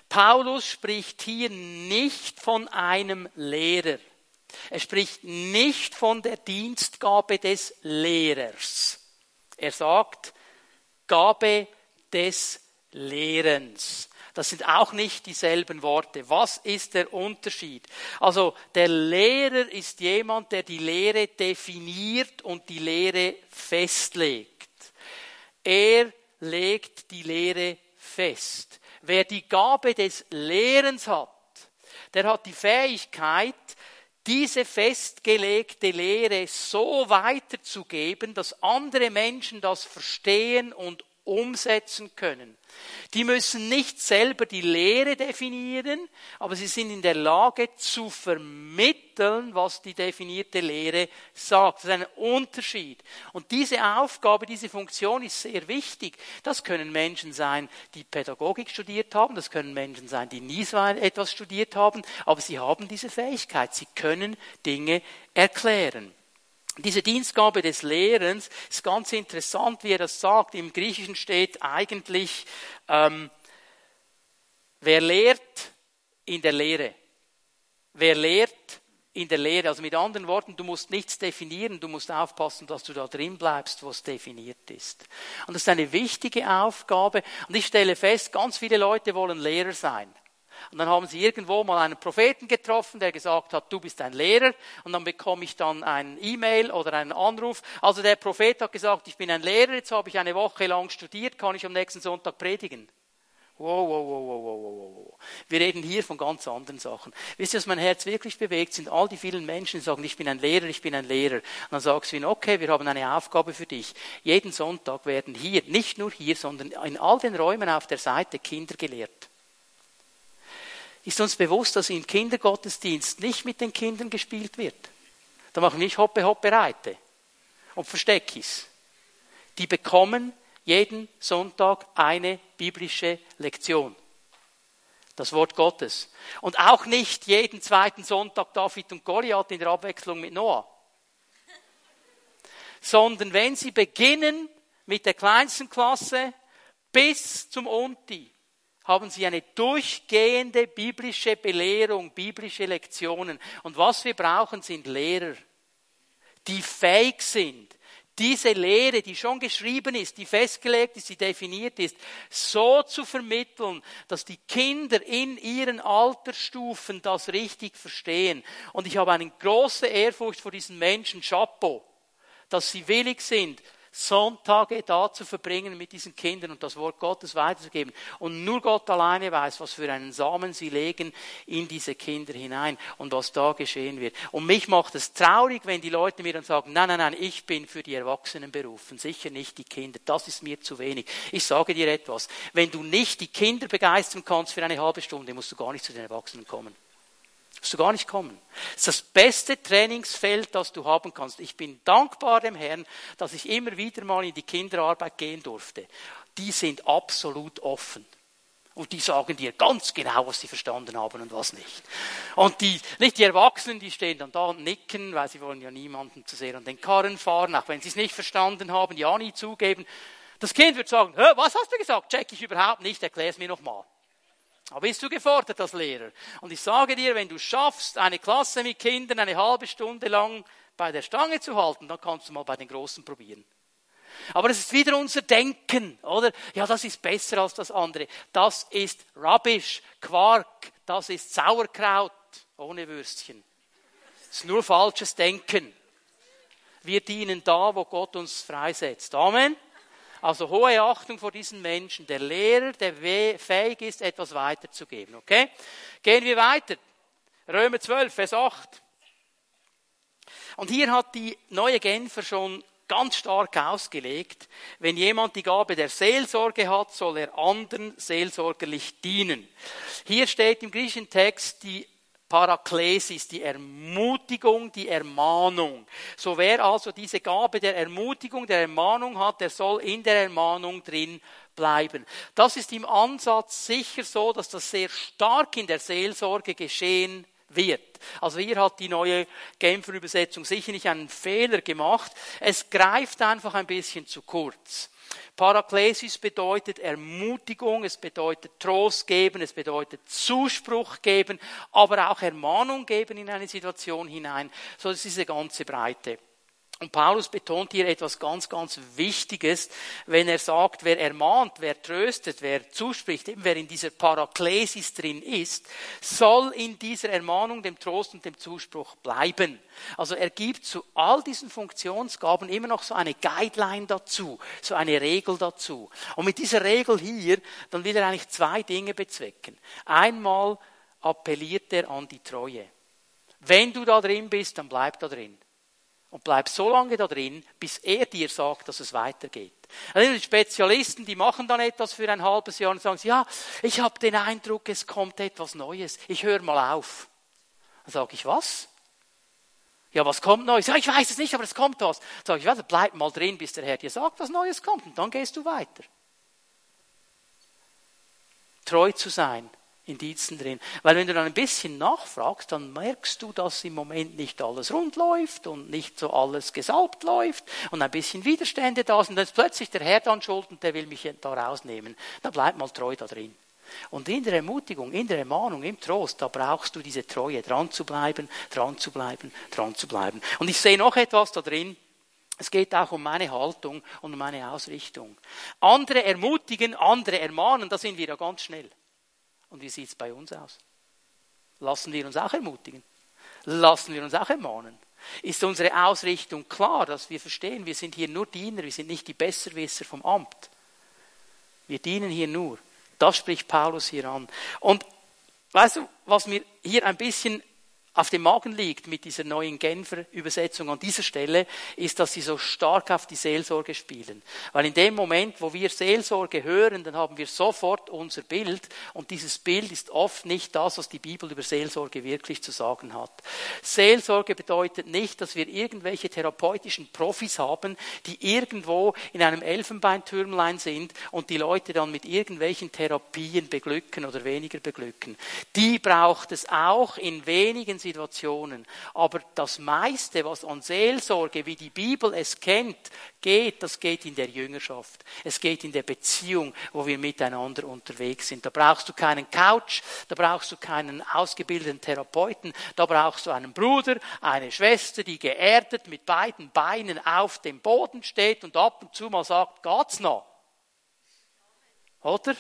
Paulus spricht hier nicht von einem Lehrer. Er spricht nicht von der Dienstgabe des Lehrers. Er sagt Gabe des Lehrens. Das sind auch nicht dieselben Worte. Was ist der Unterschied? Also der Lehrer ist jemand, der die Lehre definiert und die Lehre festlegt. Er legt die Lehre fest. Wer die Gabe des Lehrens hat, der hat die Fähigkeit, diese festgelegte Lehre so weiterzugeben, dass andere Menschen das verstehen und umsetzen können. Die müssen nicht selber die Lehre definieren, aber sie sind in der Lage zu vermitteln, was die definierte Lehre sagt. Das ist ein Unterschied. Und diese Aufgabe, diese Funktion ist sehr wichtig. Das können Menschen sein, die Pädagogik studiert haben, das können Menschen sein, die nie so etwas studiert haben, aber sie haben diese Fähigkeit. Sie können Dinge erklären. Diese Dienstgabe des Lehrens ist ganz interessant, wie er das sagt. Im Griechischen steht eigentlich, ähm, wer lehrt in der Lehre. Wer lehrt in der Lehre. Also mit anderen Worten, du musst nichts definieren, du musst aufpassen, dass du da drin bleibst, was definiert ist. Und das ist eine wichtige Aufgabe. Und ich stelle fest, ganz viele Leute wollen Lehrer sein. Und dann haben sie irgendwo mal einen Propheten getroffen, der gesagt hat, du bist ein Lehrer. Und dann bekomme ich dann ein E-Mail oder einen Anruf. Also der Prophet hat gesagt, ich bin ein Lehrer, jetzt habe ich eine Woche lang studiert, kann ich am nächsten Sonntag predigen. Wow, wow, wow, wow, wow, wow, wow. Wir reden hier von ganz anderen Sachen. Wisst ihr, was mein Herz wirklich bewegt, sind all die vielen Menschen, die sagen, ich bin ein Lehrer, ich bin ein Lehrer. Und dann sagst du ihnen, okay, wir haben eine Aufgabe für dich. Jeden Sonntag werden hier, nicht nur hier, sondern in all den Räumen auf der Seite Kinder gelehrt. Ist uns bewusst, dass im Kindergottesdienst nicht mit den Kindern gespielt wird? Da machen wir nicht Hoppe, Hoppe, Reite und Versteckis. Die bekommen jeden Sonntag eine biblische Lektion. Das Wort Gottes. Und auch nicht jeden zweiten Sonntag David und Goliath in der Abwechslung mit Noah. Sondern wenn sie beginnen mit der kleinsten Klasse bis zum Unti, haben sie eine durchgehende biblische Belehrung, biblische Lektionen. Und was wir brauchen, sind Lehrer, die fähig sind, diese Lehre, die schon geschrieben ist, die festgelegt ist, die definiert ist, so zu vermitteln, dass die Kinder in ihren Altersstufen das richtig verstehen. Und ich habe eine große Ehrfurcht vor diesen Menschen, Chapeau, dass sie willig sind, Sonntage da zu verbringen mit diesen Kindern und das Wort Gottes weiterzugeben. Und nur Gott alleine weiß, was für einen Samen sie legen in diese Kinder hinein und was da geschehen wird. Und mich macht es traurig, wenn die Leute mir dann sagen, nein, nein, nein, ich bin für die Erwachsenen berufen, sicher nicht die Kinder, das ist mir zu wenig. Ich sage dir etwas, wenn du nicht die Kinder begeistern kannst für eine halbe Stunde, musst du gar nicht zu den Erwachsenen kommen. Musst du gar nicht kommen. Das ist das beste Trainingsfeld, das du haben kannst. Ich bin dankbar dem Herrn, dass ich immer wieder mal in die Kinderarbeit gehen durfte. Die sind absolut offen. Und die sagen dir ganz genau, was sie verstanden haben und was nicht. Und die, nicht die Erwachsenen, die stehen dann da und nicken, weil sie wollen ja niemanden zu sehr an den Karren fahren, auch wenn sie es nicht verstanden haben, ja nie zugeben. Das Kind wird sagen, was hast du gesagt? Check ich überhaupt nicht, erklär es mir nochmal. Aber bist du gefordert als Lehrer? Und ich sage dir, wenn du schaffst, eine Klasse mit Kindern eine halbe Stunde lang bei der Stange zu halten, dann kannst du mal bei den Großen probieren. Aber es ist wieder unser Denken, oder? Ja, das ist besser als das andere. Das ist Rubbish, Quark, das ist Sauerkraut ohne Würstchen. Das ist nur falsches Denken. Wir dienen da, wo Gott uns freisetzt. Amen. Also hohe Achtung vor diesen Menschen. Der Lehrer, der fähig ist, etwas weiterzugeben. Okay? Gehen wir weiter. Römer 12, Vers 8. Und hier hat die neue Genfer schon ganz stark ausgelegt, wenn jemand die Gabe der Seelsorge hat, soll er anderen seelsorgerlich dienen. Hier steht im griechischen Text die Paraklesis, die Ermutigung, die Ermahnung. So wer also diese Gabe der Ermutigung, der Ermahnung hat, der soll in der Ermahnung drin bleiben. Das ist im Ansatz sicher so, dass das sehr stark in der Seelsorge geschehen wird. Also hier hat die neue Genfer Übersetzung sicher nicht einen Fehler gemacht. Es greift einfach ein bisschen zu kurz. Paraklesis bedeutet Ermutigung, es bedeutet Trost geben, es bedeutet Zuspruch geben, aber auch Ermahnung geben in eine Situation hinein. So ist diese ganze Breite. Und Paulus betont hier etwas ganz, ganz Wichtiges, wenn er sagt, wer ermahnt, wer tröstet, wer zuspricht, eben wer in dieser Paraklesis drin ist, soll in dieser Ermahnung, dem Trost und dem Zuspruch bleiben. Also er gibt zu all diesen Funktionsgaben immer noch so eine Guideline dazu, so eine Regel dazu. Und mit dieser Regel hier, dann will er eigentlich zwei Dinge bezwecken. Einmal appelliert er an die Treue. Wenn du da drin bist, dann bleib da drin und bleib so lange da drin, bis er dir sagt, dass es weitergeht. Also die Spezialisten, die machen dann etwas für ein halbes Jahr und sagen, ja, ich habe den Eindruck, es kommt etwas Neues. Ich höre mal auf. Dann sage ich, was? Ja, was kommt Neues? Ja, ich weiß es nicht, aber es kommt was. Dann sage ich, ja, bleib mal drin, bis der Herr dir sagt, was Neues kommt. Und dann gehst du weiter. Treu zu sein in Diensten drin. Weil wenn du dann ein bisschen nachfragst, dann merkst du, dass im Moment nicht alles rund läuft und nicht so alles gesalbt läuft und ein bisschen Widerstände da sind. Dann ist plötzlich der Herr dann schuld und der will mich da rausnehmen. Dann bleib mal treu da drin. Und in der Ermutigung, in der Ermahnung, im Trost, da brauchst du diese Treue, dran zu bleiben, dran zu bleiben, dran zu bleiben. Und ich sehe noch etwas da drin. Es geht auch um meine Haltung und um meine Ausrichtung. Andere ermutigen, andere ermahnen, da sind wir ja ganz schnell. Und wie sieht es bei uns aus? Lassen wir uns auch ermutigen? Lassen wir uns auch ermahnen? Ist unsere Ausrichtung klar, dass wir verstehen, wir sind hier nur Diener, wir sind nicht die Besserwisser vom Amt. Wir dienen hier nur. Das spricht Paulus hier an. Und weißt du, was mir hier ein bisschen auf dem Magen liegt mit dieser neuen Genfer Übersetzung an dieser Stelle, ist, dass sie so stark auf die Seelsorge spielen. Weil in dem Moment, wo wir Seelsorge hören, dann haben wir sofort unser Bild und dieses Bild ist oft nicht das, was die Bibel über Seelsorge wirklich zu sagen hat. Seelsorge bedeutet nicht, dass wir irgendwelche therapeutischen Profis haben, die irgendwo in einem Elfenbeintürmlein sind und die Leute dann mit irgendwelchen Therapien beglücken oder weniger beglücken. Die braucht es auch in wenigen Situationen. Aber das meiste, was an Seelsorge, wie die Bibel es kennt, geht, das geht in der Jüngerschaft. Es geht in der Beziehung, wo wir miteinander unterwegs sind. Da brauchst du keinen Couch, da brauchst du keinen ausgebildeten Therapeuten, da brauchst du einen Bruder, eine Schwester, die geerdet mit beiden Beinen auf dem Boden steht und ab und zu mal sagt, geht's noch? Oder?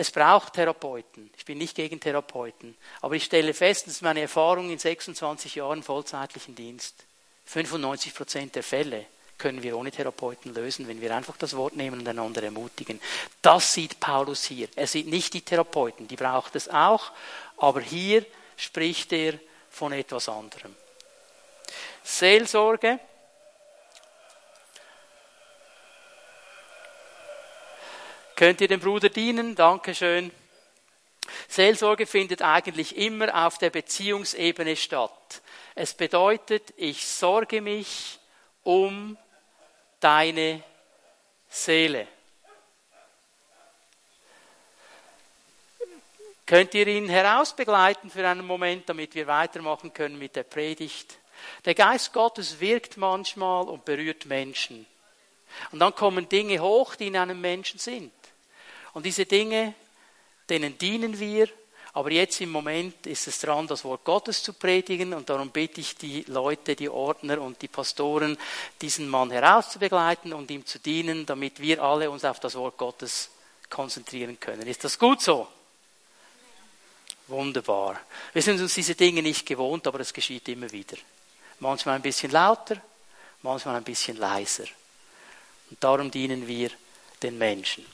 Es braucht Therapeuten. Ich bin nicht gegen Therapeuten. Aber ich stelle fest, das ist meine Erfahrung in 26 Jahren vollzeitlichen Dienst. 95 Prozent der Fälle können wir ohne Therapeuten lösen, wenn wir einfach das Wort nehmen und einander ermutigen. Das sieht Paulus hier. Er sieht nicht die Therapeuten, die braucht es auch, aber hier spricht er von etwas anderem. Seelsorge Könnt ihr dem Bruder dienen? Dankeschön. Seelsorge findet eigentlich immer auf der Beziehungsebene statt. Es bedeutet, ich sorge mich um deine Seele. Könnt ihr ihn herausbegleiten für einen Moment, damit wir weitermachen können mit der Predigt? Der Geist Gottes wirkt manchmal und berührt Menschen. Und dann kommen Dinge hoch, die in einem Menschen sind. Und diese Dinge, denen dienen wir. Aber jetzt im Moment ist es dran, das Wort Gottes zu predigen. Und darum bitte ich die Leute, die Ordner und die Pastoren, diesen Mann herauszubegleiten und ihm zu dienen, damit wir alle uns auf das Wort Gottes konzentrieren können. Ist das gut so? Wunderbar. Wir sind uns diese Dinge nicht gewohnt, aber es geschieht immer wieder. Manchmal ein bisschen lauter, manchmal ein bisschen leiser. Und darum dienen wir den Menschen.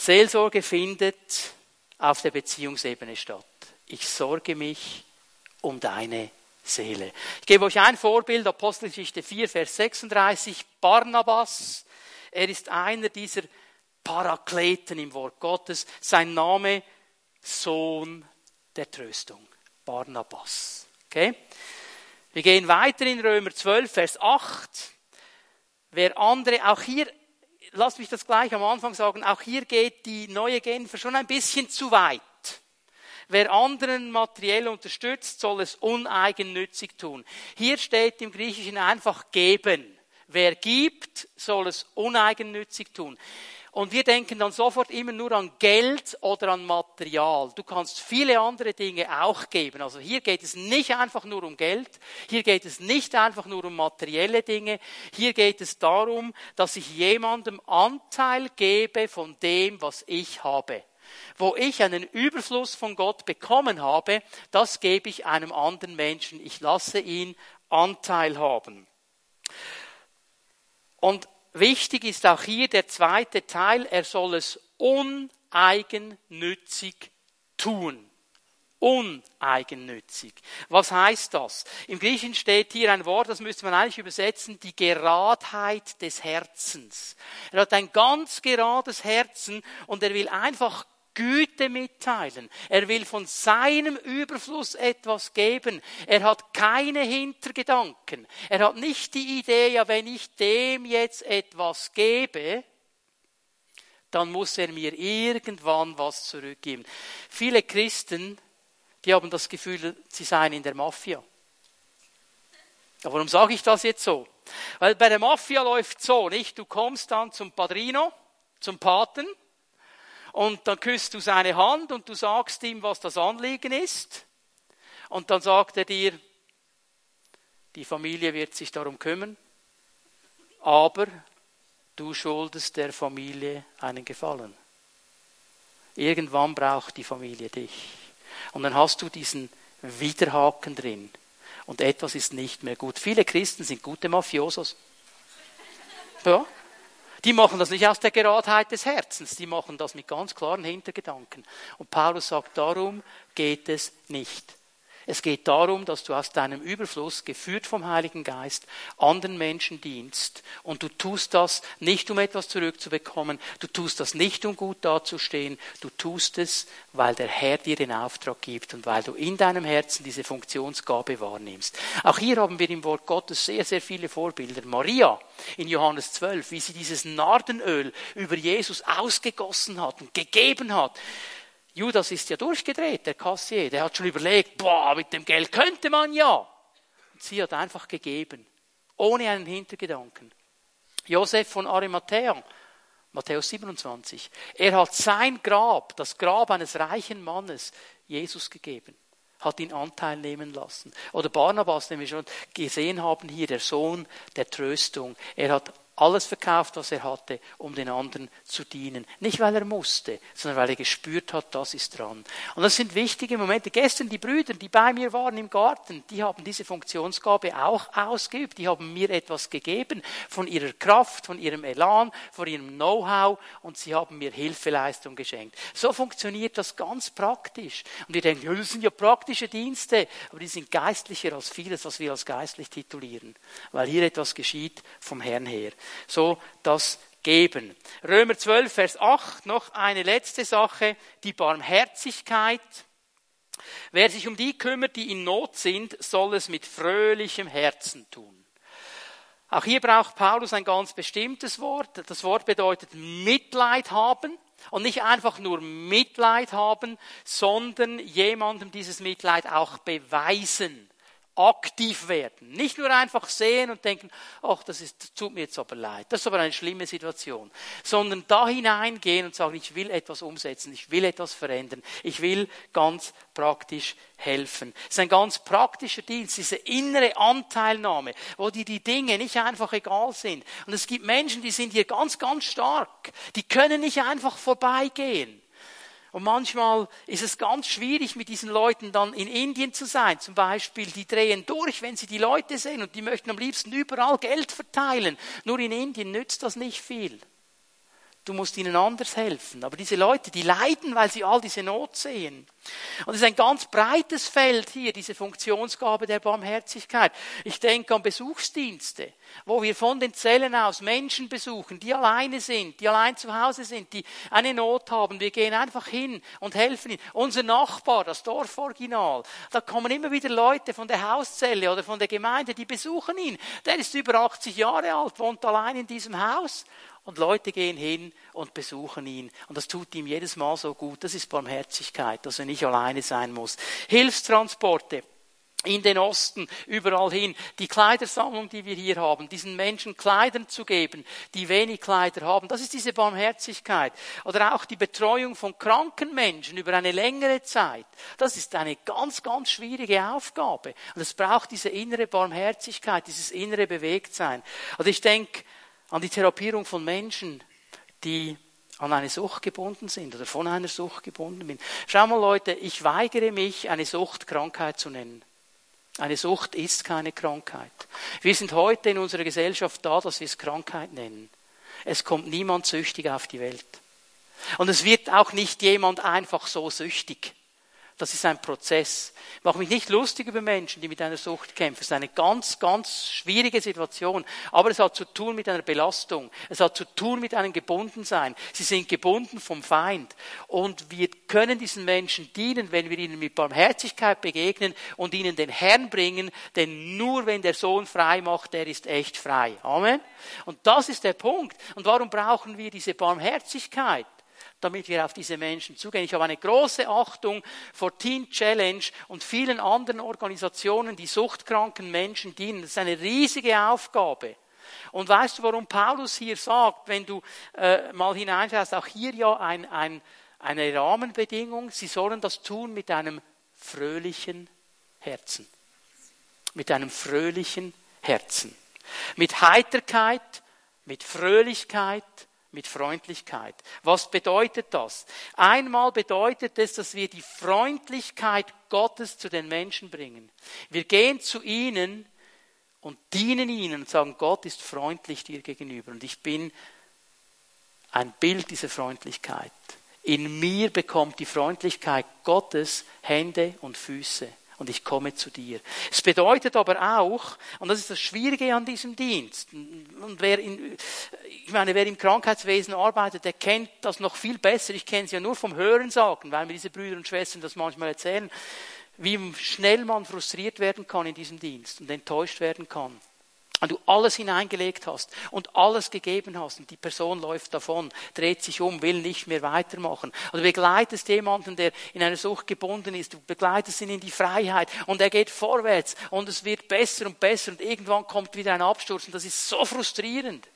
Seelsorge findet auf der Beziehungsebene statt. Ich sorge mich um deine Seele. Ich gebe euch ein Vorbild, Apostelgeschichte 4, Vers 36, Barnabas. Er ist einer dieser Parakleten im Wort Gottes. Sein Name Sohn der Tröstung. Barnabas. Okay? Wir gehen weiter in Römer 12, Vers 8. Wer andere, auch hier lass mich das gleich am Anfang sagen, auch hier geht die neue Genfer schon ein bisschen zu weit. Wer anderen materiell unterstützt, soll es uneigennützig tun. Hier steht im Griechischen einfach geben. Wer gibt, soll es uneigennützig tun. Und wir denken dann sofort immer nur an Geld oder an Material. Du kannst viele andere Dinge auch geben. Also hier geht es nicht einfach nur um Geld. Hier geht es nicht einfach nur um materielle Dinge. Hier geht es darum, dass ich jemandem Anteil gebe von dem, was ich habe. Wo ich einen Überfluss von Gott bekommen habe, das gebe ich einem anderen Menschen. Ich lasse ihn Anteil haben. Und wichtig ist auch hier der zweite Teil, er soll es uneigennützig tun. uneigennützig. Was heißt das? Im Griechischen steht hier ein Wort, das müsste man eigentlich übersetzen, die Geradheit des Herzens. Er hat ein ganz gerades Herzen und er will einfach Güte mitteilen. Er will von seinem Überfluss etwas geben. Er hat keine Hintergedanken. Er hat nicht die Idee, ja, wenn ich dem jetzt etwas gebe, dann muss er mir irgendwann was zurückgeben. Viele Christen die haben das Gefühl, sie seien in der Mafia. Aber warum sage ich das jetzt so? Weil bei der Mafia läuft so, nicht? Du kommst dann zum Padrino, zum Paten, und dann küsst du seine Hand und du sagst ihm, was das Anliegen ist. Und dann sagt er dir, die Familie wird sich darum kümmern, aber du schuldest der Familie einen Gefallen. Irgendwann braucht die Familie dich. Und dann hast du diesen Widerhaken drin. Und etwas ist nicht mehr gut. Viele Christen sind gute Mafiosos. Ja. Die machen das nicht aus der Geradheit des Herzens, die machen das mit ganz klaren Hintergedanken. Und Paulus sagt, darum geht es nicht. Es geht darum, dass du aus deinem Überfluss, geführt vom Heiligen Geist, anderen Menschen dienst. Und du tust das nicht, um etwas zurückzubekommen. Du tust das nicht, um gut dazustehen. Du tust es, weil der Herr dir den Auftrag gibt und weil du in deinem Herzen diese Funktionsgabe wahrnimmst. Auch hier haben wir im Wort Gottes sehr, sehr viele Vorbilder. Maria in Johannes 12, wie sie dieses Nardenöl über Jesus ausgegossen hat und gegeben hat. Judas ist ja durchgedreht, der Kassier. Der hat schon überlegt, boah, mit dem Geld könnte man ja. Und sie hat einfach gegeben, ohne einen Hintergedanken. Josef von Arimathea, Matthäus 27. Er hat sein Grab, das Grab eines reichen Mannes, Jesus gegeben hat ihn Anteil nehmen lassen. Oder Barnabas, den wir schon gesehen haben hier, der Sohn der Tröstung. Er hat alles verkauft, was er hatte, um den anderen zu dienen. Nicht, weil er musste, sondern weil er gespürt hat, das ist dran. Und das sind wichtige Momente. Gestern die Brüder, die bei mir waren im Garten, die haben diese Funktionsgabe auch ausgeübt. Die haben mir etwas gegeben von ihrer Kraft, von ihrem Elan, von ihrem Know-how und sie haben mir Hilfeleistung geschenkt. So funktioniert das ganz praktisch. Und denken, ja, das sind ja praktische Dienste, aber die sind geistlicher als vieles, was wir als geistlich titulieren, weil hier etwas geschieht vom Herrn her so das geben. Römer 12, Vers 8, noch eine letzte Sache, die Barmherzigkeit. Wer sich um die kümmert, die in Not sind, soll es mit fröhlichem Herzen tun. Auch hier braucht Paulus ein ganz bestimmtes Wort. Das Wort bedeutet Mitleid haben. Und nicht einfach nur Mitleid haben, sondern jemandem dieses Mitleid auch beweisen aktiv werden. Nicht nur einfach sehen und denken, ach, das ist, tut mir jetzt aber leid. Das ist aber eine schlimme Situation. Sondern da hineingehen und sagen, ich will etwas umsetzen, ich will etwas verändern, ich will ganz praktisch helfen. Es ist ein ganz praktischer Dienst, diese innere Anteilnahme, wo dir die Dinge nicht einfach egal sind. Und es gibt Menschen, die sind hier ganz, ganz stark. Die können nicht einfach vorbeigehen. Und manchmal ist es ganz schwierig, mit diesen Leuten dann in Indien zu sein. Zum Beispiel, die drehen durch, wenn sie die Leute sehen und die möchten am liebsten überall Geld verteilen. Nur in Indien nützt das nicht viel. Du musst ihnen anders helfen. Aber diese Leute, die leiden, weil sie all diese Not sehen. Und es ist ein ganz breites Feld hier, diese Funktionsgabe der Barmherzigkeit. Ich denke an Besuchsdienste, wo wir von den Zellen aus Menschen besuchen, die alleine sind, die allein zu Hause sind, die eine Not haben. Wir gehen einfach hin und helfen ihnen. Unser Nachbar, das Dorforiginal, da kommen immer wieder Leute von der Hauszelle oder von der Gemeinde, die besuchen ihn. Der ist über 80 Jahre alt, wohnt allein in diesem Haus und Leute gehen hin und besuchen ihn. Und das tut ihm jedes Mal so gut. Das ist Barmherzigkeit, dass er nicht alleine sein muss. Hilfstransporte in den Osten, überall hin. Die Kleidersammlung, die wir hier haben, diesen Menschen Kleidern zu geben, die wenig Kleider haben, das ist diese Barmherzigkeit. Oder auch die Betreuung von kranken Menschen über eine längere Zeit. Das ist eine ganz, ganz schwierige Aufgabe. Und es braucht diese innere Barmherzigkeit, dieses innere Bewegtsein. Also ich denke, an die Therapierung von Menschen, die an eine Sucht gebunden sind oder von einer Sucht gebunden sind. Schau mal Leute, ich weigere mich, eine Sucht Krankheit zu nennen. Eine Sucht ist keine Krankheit. Wir sind heute in unserer Gesellschaft da, dass wir es Krankheit nennen. Es kommt niemand süchtig auf die Welt. Und es wird auch nicht jemand einfach so süchtig. Das ist ein Prozess. Ich mache mich nicht lustig über Menschen, die mit einer Sucht kämpfen. Es ist eine ganz, ganz schwierige Situation. Aber es hat zu tun mit einer Belastung. Es hat zu tun mit einem Gebundensein. Sie sind gebunden vom Feind. Und wir können diesen Menschen dienen, wenn wir ihnen mit Barmherzigkeit begegnen und ihnen den Herrn bringen. Denn nur wenn der Sohn frei macht, der ist echt frei. Amen. Und das ist der Punkt. Und warum brauchen wir diese Barmherzigkeit? Damit wir auf diese Menschen zugehen. Ich habe eine große Achtung vor Teen Challenge und vielen anderen Organisationen, die suchtkranken Menschen dienen. Das ist eine riesige Aufgabe. Und weißt du, warum Paulus hier sagt, wenn du äh, mal hineinschaust, auch hier ja ein, ein, eine Rahmenbedingung, sie sollen das tun mit einem fröhlichen Herzen. Mit einem fröhlichen Herzen. Mit Heiterkeit, mit Fröhlichkeit, mit Freundlichkeit. Was bedeutet das? Einmal bedeutet es, dass wir die Freundlichkeit Gottes zu den Menschen bringen. Wir gehen zu ihnen und dienen ihnen und sagen, Gott ist freundlich dir gegenüber und ich bin ein Bild dieser Freundlichkeit. In mir bekommt die Freundlichkeit Gottes Hände und Füße und ich komme zu dir. Es bedeutet aber auch, und das ist das Schwierige an diesem Dienst, und wer in, ich meine, wer im Krankheitswesen arbeitet, der kennt das noch viel besser. Ich kenne es ja nur vom Hören sagen, weil mir diese Brüder und Schwestern das manchmal erzählen, wie schnell man frustriert werden kann in diesem Dienst und enttäuscht werden kann. Wenn du alles hineingelegt hast und alles gegeben hast und die Person läuft davon, dreht sich um, will nicht mehr weitermachen. Oder du begleitest jemanden, der in einer Sucht gebunden ist, du begleitest ihn in die Freiheit und er geht vorwärts und es wird besser und besser und irgendwann kommt wieder ein Absturz und das ist so frustrierend.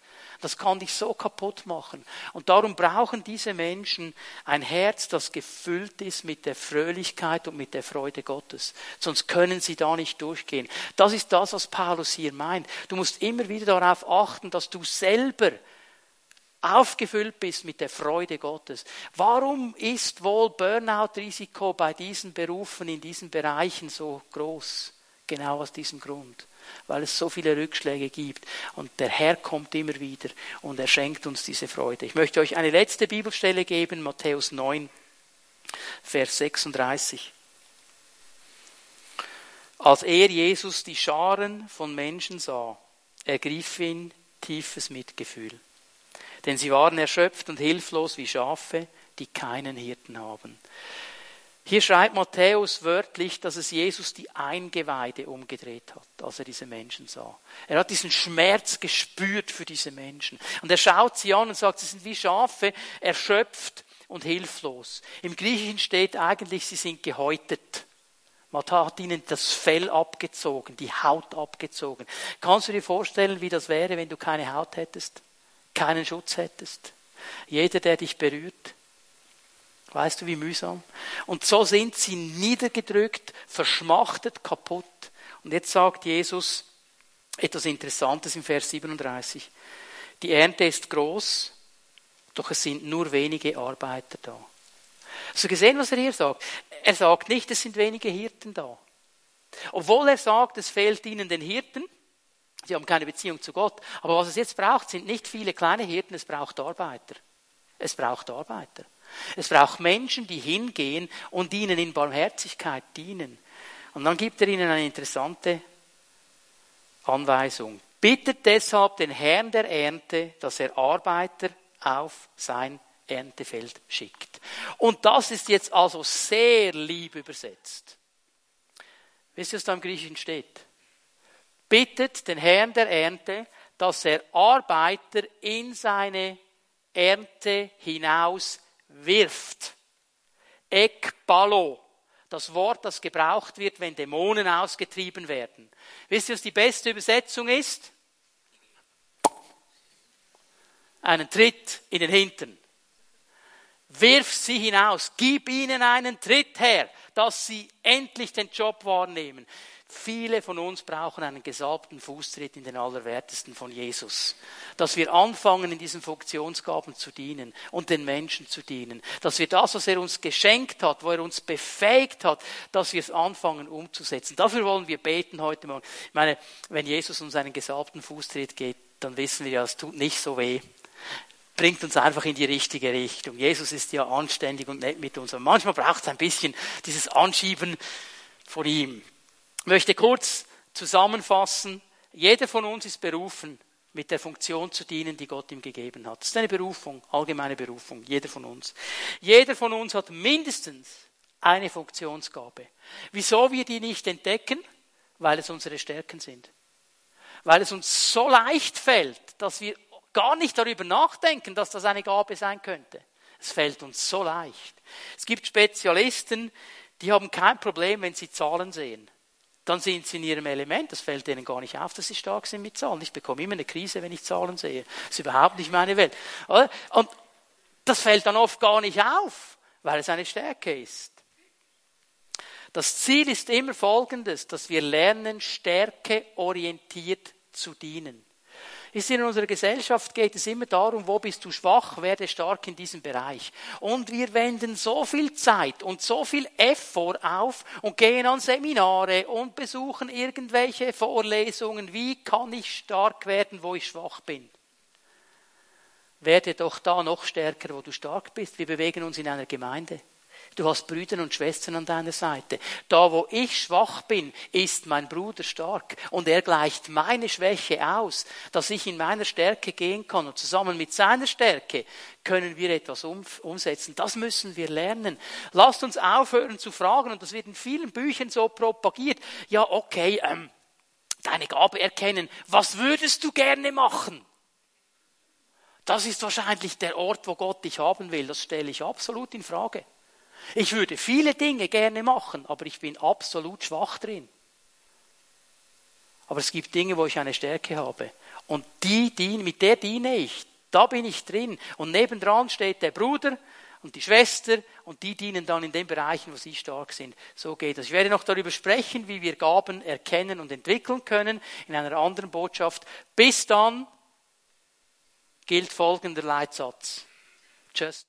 Das kann dich so kaputt machen. Und darum brauchen diese Menschen ein Herz, das gefüllt ist mit der Fröhlichkeit und mit der Freude Gottes. Sonst können sie da nicht durchgehen. Das ist das, was Paulus hier meint. Du musst immer wieder darauf achten, dass du selber aufgefüllt bist mit der Freude Gottes. Warum ist wohl Burnout-Risiko bei diesen Berufen in diesen Bereichen so groß? Genau aus diesem Grund weil es so viele Rückschläge gibt. Und der Herr kommt immer wieder und er schenkt uns diese Freude. Ich möchte euch eine letzte Bibelstelle geben, Matthäus 9, Vers 36. Als er Jesus die Scharen von Menschen sah, ergriff ihn tiefes Mitgefühl. Denn sie waren erschöpft und hilflos wie Schafe, die keinen Hirten haben. Hier schreibt Matthäus wörtlich, dass es Jesus die Eingeweide umgedreht hat, als er diese Menschen sah. Er hat diesen Schmerz gespürt für diese Menschen. Und er schaut sie an und sagt, sie sind wie Schafe, erschöpft und hilflos. Im Griechischen steht eigentlich, sie sind gehäutet. Man hat ihnen das Fell abgezogen, die Haut abgezogen. Kannst du dir vorstellen, wie das wäre, wenn du keine Haut hättest, keinen Schutz hättest? Jeder, der dich berührt, Weißt du, wie mühsam? Und so sind sie niedergedrückt, verschmachtet, kaputt. Und jetzt sagt Jesus etwas Interessantes im Vers 37. Die Ernte ist groß, doch es sind nur wenige Arbeiter da. Hast du gesehen, was er hier sagt? Er sagt nicht, es sind wenige Hirten da. Obwohl er sagt, es fehlt ihnen den Hirten, sie haben keine Beziehung zu Gott. Aber was es jetzt braucht, sind nicht viele kleine Hirten, es braucht Arbeiter. Es braucht Arbeiter. Es braucht Menschen, die hingehen und ihnen in Barmherzigkeit dienen. Und dann gibt er ihnen eine interessante Anweisung. Bittet deshalb den Herrn der Ernte, dass er Arbeiter auf sein Erntefeld schickt. Und das ist jetzt also sehr lieb übersetzt. Wisst ihr, was da im Griechischen steht? Bittet den Herrn der Ernte, dass er Arbeiter in seine Ernte hinaus wirft. Ekbalo. Das Wort, das gebraucht wird, wenn Dämonen ausgetrieben werden. Wisst ihr, was die beste Übersetzung ist? Einen Tritt in den Hintern. Wirf sie hinaus. Gib ihnen einen Tritt her, dass sie endlich den Job wahrnehmen. Viele von uns brauchen einen gesalbten Fußtritt in den Allerwertesten von Jesus. Dass wir anfangen, in diesen Funktionsgaben zu dienen und den Menschen zu dienen. Dass wir das, was er uns geschenkt hat, wo er uns befähigt hat, dass wir es anfangen umzusetzen. Dafür wollen wir beten heute Morgen. Ich meine, wenn Jesus uns einen gesalbten Fußtritt geht, dann wissen wir ja, es tut nicht so weh. bringt uns einfach in die richtige Richtung. Jesus ist ja anständig und nett mit uns. Aber manchmal braucht es ein bisschen dieses Anschieben von ihm. Möchte kurz zusammenfassen. Jeder von uns ist berufen, mit der Funktion zu dienen, die Gott ihm gegeben hat. Das ist eine Berufung, allgemeine Berufung, jeder von uns. Jeder von uns hat mindestens eine Funktionsgabe. Wieso wir die nicht entdecken? Weil es unsere Stärken sind. Weil es uns so leicht fällt, dass wir gar nicht darüber nachdenken, dass das eine Gabe sein könnte. Es fällt uns so leicht. Es gibt Spezialisten, die haben kein Problem, wenn sie Zahlen sehen. Dann sind sie in ihrem Element. Das fällt denen gar nicht auf, dass sie stark sind mit Zahlen. Ich bekomme immer eine Krise, wenn ich Zahlen sehe. Das ist überhaupt nicht meine Welt. Und das fällt dann oft gar nicht auf, weil es eine Stärke ist. Das Ziel ist immer folgendes, dass wir lernen, stärkeorientiert zu dienen ist in unserer Gesellschaft geht es immer darum, wo bist du schwach, werde stark in diesem Bereich. Und wir wenden so viel Zeit und so viel Effort auf und gehen an Seminare und besuchen irgendwelche Vorlesungen. Wie kann ich stark werden, wo ich schwach bin? Werde doch da noch stärker, wo du stark bist. Wir bewegen uns in einer Gemeinde. Du hast Brüder und Schwestern an deiner Seite. Da, wo ich schwach bin, ist mein Bruder stark. Und er gleicht meine Schwäche aus, dass ich in meiner Stärke gehen kann. Und zusammen mit seiner Stärke können wir etwas umsetzen. Das müssen wir lernen. Lasst uns aufhören zu fragen, und das wird in vielen Büchern so propagiert. Ja, okay, ähm, deine Gabe erkennen. Was würdest du gerne machen? Das ist wahrscheinlich der Ort, wo Gott dich haben will. Das stelle ich absolut in Frage. Ich würde viele Dinge gerne machen, aber ich bin absolut schwach drin. Aber es gibt Dinge, wo ich eine Stärke habe. Und die, die, mit der diene ich. Da bin ich drin. Und nebendran steht der Bruder und die Schwester und die dienen dann in den Bereichen, wo sie stark sind. So geht das. Ich werde noch darüber sprechen, wie wir Gaben erkennen und entwickeln können in einer anderen Botschaft. Bis dann gilt folgender Leitsatz. Just